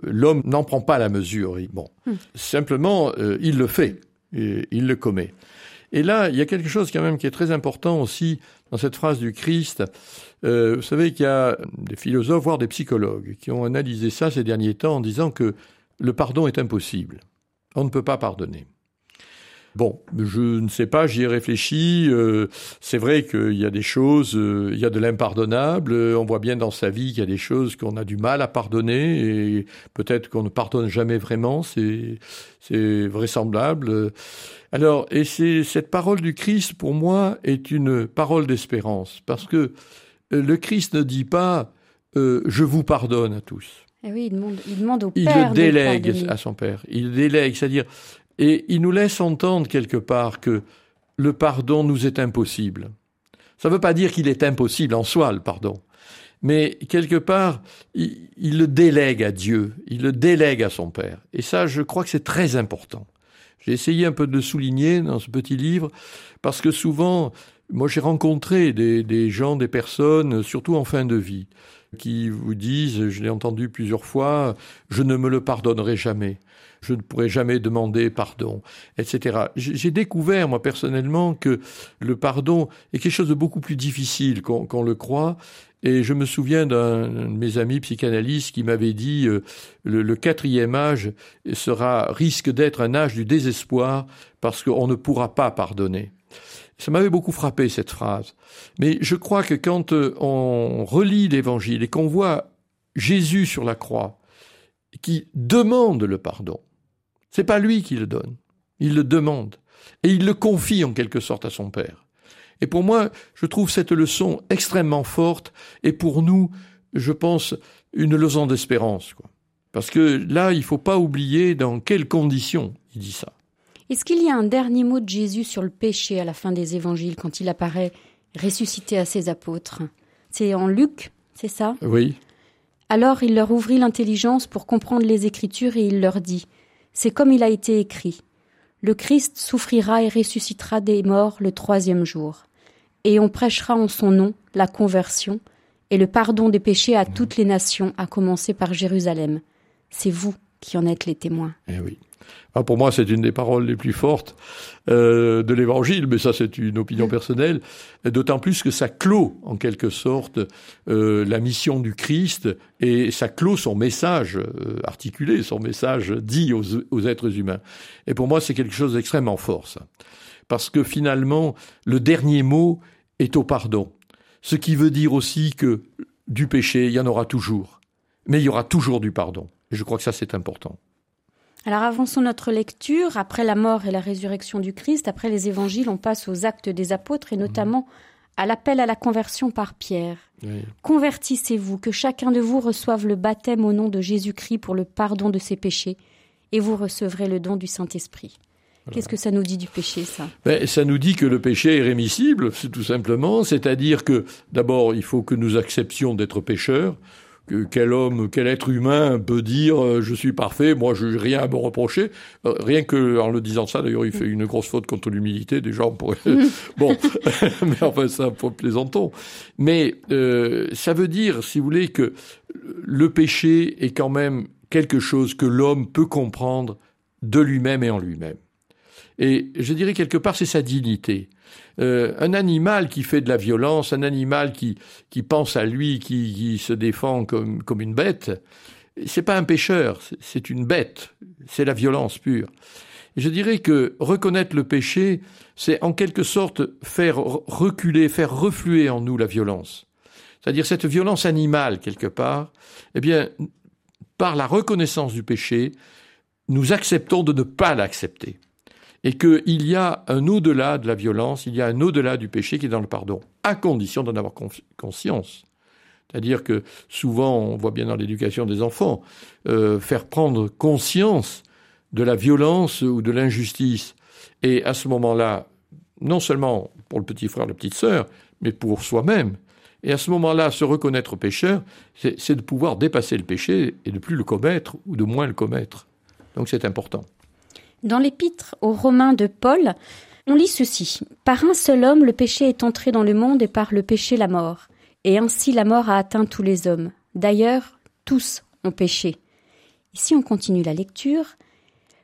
l'homme n'en prend pas la mesure. Bon, hmm. simplement, euh, il le fait. et il le commet. Et là, il y a quelque chose quand même qui est très important aussi dans cette phrase du Christ. Euh, vous savez qu'il y a des philosophes, voire des psychologues, qui ont analysé ça ces derniers temps en disant que le pardon est impossible. On ne peut pas pardonner. Bon, je ne sais pas, j'y ai réfléchi. Euh, c'est vrai qu'il y a des choses, euh, il y a de l'impardonnable. On voit bien dans sa vie qu'il y a des choses qu'on a du mal à pardonner et peut-être qu'on ne pardonne jamais vraiment. C'est, c'est vraisemblable. Alors, et c'est cette parole du Christ pour moi est une parole d'espérance parce que le Christ ne dit pas je vous pardonne à tous. Et eh oui, il demande, il demande au il Père. Il délègue à son Père. Il délègue, c'est-à-dire et il nous laisse entendre quelque part que le pardon nous est impossible. Ça ne veut pas dire qu'il est impossible en soi, le pardon. Mais quelque part, il, le délègue à Dieu, il le délègue à son Père. Et ça, je crois que c'est très important. J'ai essayé un peu de le souligner dans ce petit livre, parce que souvent, moi j'ai rencontré des, des gens, des personnes, surtout en fin de vie, qui vous disent, je l'ai entendu plusieurs fois, je ne me le pardonnerai jamais je ne pourrai jamais demander pardon, etc. J'ai découvert, moi personnellement, que le pardon est quelque chose de beaucoup plus difficile qu'on le croit. Et je me souviens d'un de mes amis psychanalystes qui m'avait dit euh, le, quatrième âge sera risque d'être un âge du désespoir parce qu'on ne pourra pas pardonner. Ça m'avait beaucoup frappé cette phrase. Mais je crois que quand euh, on relit l'Évangile et qu'on voit Jésus sur la croix qui demande le pardon, c'est pas lui qui le donne. Il le demande. Et il le confie en quelque sorte à son père. Et pour moi, je trouve cette leçon extrêmement forte et pour nous, je pense, une leçon d'espérance. Parce que là, il faut pas oublier dans quelles conditions il dit ça. Est-ce qu'il y a un dernier mot de Jésus sur le péché à la fin des évangiles quand il apparaît ressuscité à ses apôtres? C'est en Luc, c'est ça? Oui. Alors il leur ouvrit l'intelligence pour comprendre les Écritures et il leur dit c'est comme il a été écrit. Le Christ souffrira et ressuscitera des morts le troisième jour. Et on prêchera en son nom la conversion et le pardon des péchés à toutes les nations, à commencer par Jérusalem. C'est vous qui en êtes les témoins. Eh oui. Ah, pour moi, c'est une des paroles les plus fortes euh, de l'Évangile, mais ça, c'est une opinion mm. personnelle. D'autant plus que ça clôt, en quelque sorte, euh, la mission du Christ et ça clôt son message euh, articulé, son message dit aux, aux êtres humains. Et pour moi, c'est quelque chose d'extrêmement fort, ça. Parce que finalement, le dernier mot est au pardon. Ce qui veut dire aussi que du péché, il y en aura toujours. Mais il y aura toujours du pardon. Et je crois que ça, c'est important. Alors avançons notre lecture. Après la mort et la résurrection du Christ, après les évangiles, on passe aux actes des apôtres et notamment à l'appel à la conversion par Pierre. Convertissez-vous, que chacun de vous reçoive le baptême au nom de Jésus-Christ pour le pardon de ses péchés, et vous recevrez le don du Saint-Esprit. Qu'est-ce que ça nous dit du péché, ça? Ben, Ça nous dit que le péché est rémissible, c'est tout simplement. C'est-à-dire que, d'abord, il faut que nous acceptions d'être pécheurs quel homme, quel être humain peut dire euh, je suis parfait, moi je n'ai rien à me reprocher. Euh, rien que en le disant ça, d'ailleurs, il fait une grosse faute contre l'humilité. Déjà, on pourrait. bon, [laughs] mais enfin ça, pour plaisantons. Mais euh, ça veut dire, si vous voulez, que le péché est quand même quelque chose que l'homme peut comprendre de lui-même et en lui-même. Et je dirais quelque part, c'est sa dignité. Euh, un animal qui fait de la violence, un animal qui, qui pense à lui, qui, qui se défend comme, comme une bête, c'est pas un pécheur, c'est une bête, c'est la violence pure. Et je dirais que reconnaître le péché, c'est en quelque sorte faire reculer, faire refluer en nous la violence. C'est-à-dire cette violence animale quelque part, eh bien, par la reconnaissance du péché, nous acceptons de ne pas l'accepter et qu'il y a un au-delà de la violence, il y a un au-delà du péché qui est dans le pardon, à condition d'en avoir conscience. C'est-à-dire que souvent, on voit bien dans l'éducation des enfants, euh, faire prendre conscience de la violence ou de l'injustice. Et à ce moment-là, non seulement pour le petit frère, la petite sœur, mais pour soi-même. Et à ce moment-là, se reconnaître pécheur, c'est de pouvoir dépasser le péché et de plus le commettre ou de moins le commettre. Donc c'est important. Dans l'épître aux Romains de Paul, on lit ceci. Par un seul homme, le péché est entré dans le monde et par le péché la mort. Et ainsi la mort a atteint tous les hommes. D'ailleurs, tous ont péché. Ici on continue la lecture.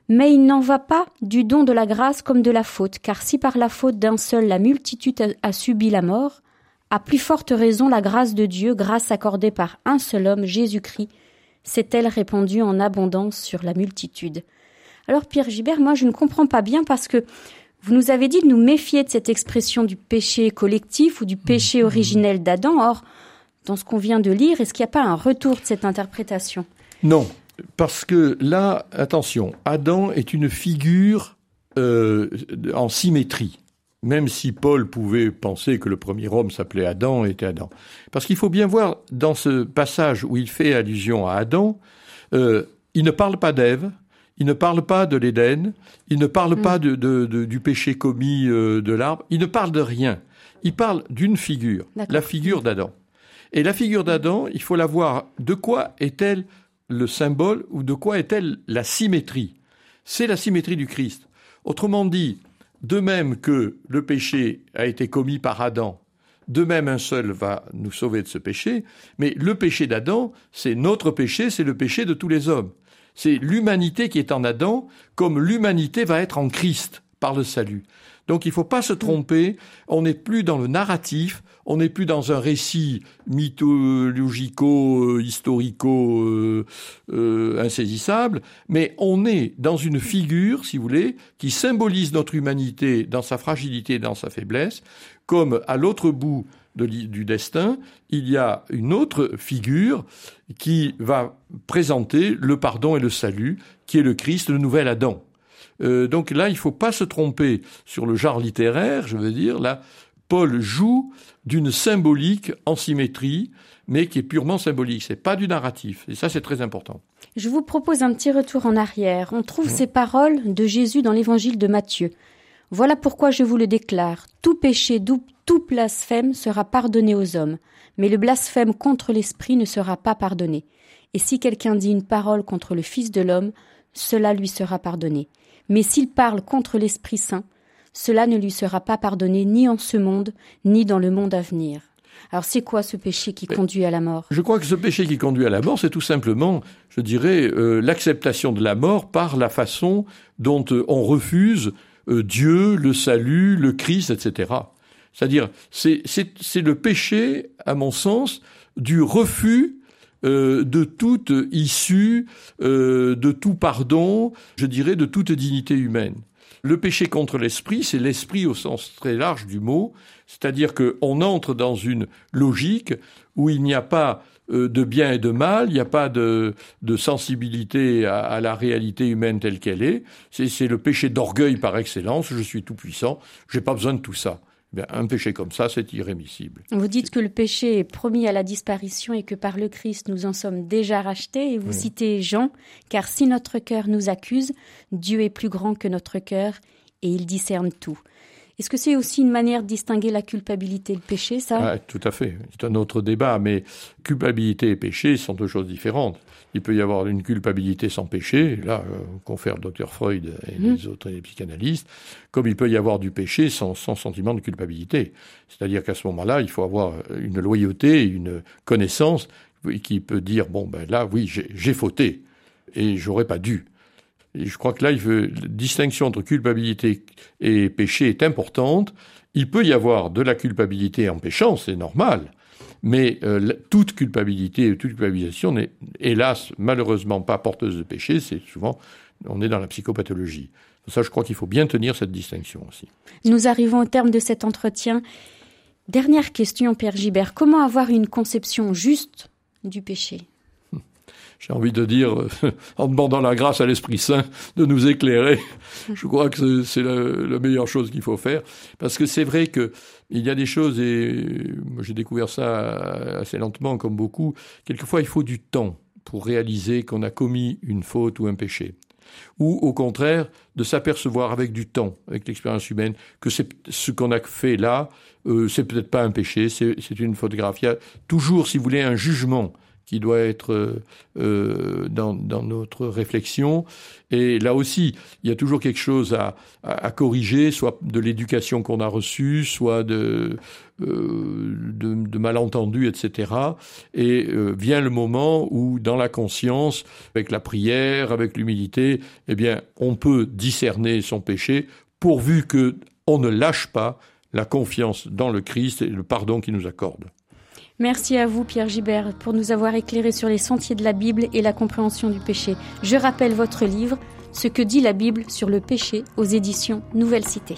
Mais il n'en va pas du don de la grâce comme de la faute, car si par la faute d'un seul la multitude a subi la mort, à plus forte raison la grâce de Dieu, grâce accordée par un seul homme, Jésus-Christ, s'est-elle répandue en abondance sur la multitude. Alors Pierre Gibert, moi je ne comprends pas bien parce que vous nous avez dit de nous méfier de cette expression du péché collectif ou du péché mmh. originel d'Adam. Or, dans ce qu'on vient de lire, est-ce qu'il n'y a pas un retour de cette interprétation? Non, parce que là, attention, Adam est une figure euh, en symétrie. Même si Paul pouvait penser que le premier homme s'appelait Adam, était Adam. Parce qu'il faut bien voir, dans ce passage où il fait allusion à Adam, euh, il ne parle pas d'Ève, il ne parle pas de l'Éden, il ne parle pas mm. de, du péché commis euh, de l'arbre, il ne parle de rien. Il parle d'une figure, la figure d'Adam. Et la figure d'Adam, il faut la voir. De quoi est-elle le symbole ou de quoi est-elle la symétrie? C'est la symétrie du Christ. Autrement dit, de même que le péché a été commis par Adam, de même un seul va nous sauver de ce péché, mais le péché d'Adam, c'est notre péché, c'est le péché de tous les hommes. C'est l'humanité qui est en Adam, comme l'humanité va être en Christ par le salut. Donc il ne faut pas se tromper, on n'est plus dans le narratif, on n'est plus dans un récit mythologico, historico euh, euh, insaisissable, mais on est dans une figure, si vous voulez, qui symbolise notre humanité dans sa fragilité, dans sa faiblesse, comme à l'autre bout du destin, il y a une autre figure qui va présenter le pardon et le salut, qui est le Christ, le nouvel Adam. Euh, donc là, il ne faut pas se tromper sur le genre littéraire, je veux dire. Là, Paul joue d'une symbolique en symétrie, mais qui est purement symbolique. C'est pas du narratif. Et ça, c'est très important. Je vous propose un petit retour en arrière. On trouve mmh. ces paroles de Jésus dans l'évangile de Matthieu. Voilà pourquoi je vous le déclare. Tout péché, tout blasphème sera pardonné aux hommes, mais le blasphème contre l'Esprit ne sera pas pardonné. Et si quelqu'un dit une parole contre le Fils de l'homme, cela lui sera pardonné. Mais s'il parle contre l'Esprit Saint, cela ne lui sera pas pardonné ni en ce monde, ni dans le monde à venir. Alors c'est quoi ce péché qui conduit à la mort? Je crois que ce péché qui conduit à la mort, c'est tout simplement, je dirais, euh, l'acceptation de la mort par la façon dont euh, on refuse euh, Dieu, le salut, le Christ, etc. C'est-à-dire, c'est le péché, à mon sens, du refus de toute issue, de tout pardon, je dirais, de toute dignité humaine. Le péché contre l'esprit, c'est l'esprit au sens très large du mot, c'est-à-dire qu'on entre dans une logique où il n'y a pas euh, de bien et de mal, il n'y a pas de, sensibilité à, la réalité humaine telle qu'elle est. C'est le péché d'orgueil par excellence. Je suis tout puissant, j'ai pas besoin de tout ça un péché comme ça, c'est irrémissible. Vous dites que le péché est promis à la disparition et que par le Christ nous en sommes déjà rachetés. Et vous citez Jean, car si notre cœur nous accuse, Dieu est plus grand que notre cœur et il discerne tout. Est-ce que c'est aussi une manière de distinguer la culpabilité et le péché, ça? Ah, Tout à fait. C'est un autre débat, mais culpabilité et péché sont deux choses différentes. Il peut y avoir une culpabilité sans péché, là, euh, confère le docteur Freud et mmh. les autres psychanalystes, comme il peut y avoir du péché sans, sans sentiment de culpabilité. C'est-à-dire qu'à ce moment-là, il faut avoir une loyauté, une connaissance qui peut dire, bon, ben là, oui, j'ai fauté et j'aurais pas dû. Je crois que là, la distinction entre culpabilité et péché est importante. Il peut y avoir de la culpabilité en péchant, c'est normal. Mais euh, toute culpabilité et toute culpabilisation n'est, hélas, malheureusement pas porteuse de péché. C'est souvent, on est dans la psychopathologie. Ça, je crois qu'il faut bien tenir cette distinction aussi. Nous arrivons au terme de cet entretien. Dernière question, Pierre Gibert. Comment avoir une conception juste du péché? J'ai envie de dire, euh, [laughs] en demandant la grâce à l'Esprit Saint de nous éclairer. [laughs] Je crois que c'est la, meilleure chose qu'il faut faire, parce que c'est vrai que il y a des choses, et j'ai découvert ça assez lentement, comme beaucoup, quelquefois il faut du temps pour réaliser qu'on a commis une faute ou un péché. Ou au contraire, de s'apercevoir avec du temps, avec l'expérience humaine, que c'est ce qu'on a fait là, euh, c'est peut-être pas un péché, c'est une faute grave. Il y a toujours, si vous voulez, un jugement qui doit être euh, dans, dans, notre réflexion. Et là aussi, il y a toujours quelque chose à, à, corriger, soit de l'éducation qu'on a reçue, soit de, euh, de, de, malentendus, etc. Et euh, vient le moment où, dans la conscience, avec la prière, avec l'humilité, eh bien, on peut discerner son péché, pourvu que on ne lâche pas la confiance dans le Christ et le pardon qu'il nous accorde. Merci à vous, Pierre Gibert, pour nous avoir éclairé sur les sentiers de la Bible et la compréhension du péché. Je rappelle votre livre, Ce que dit la Bible sur le péché aux éditions Nouvelle Cité.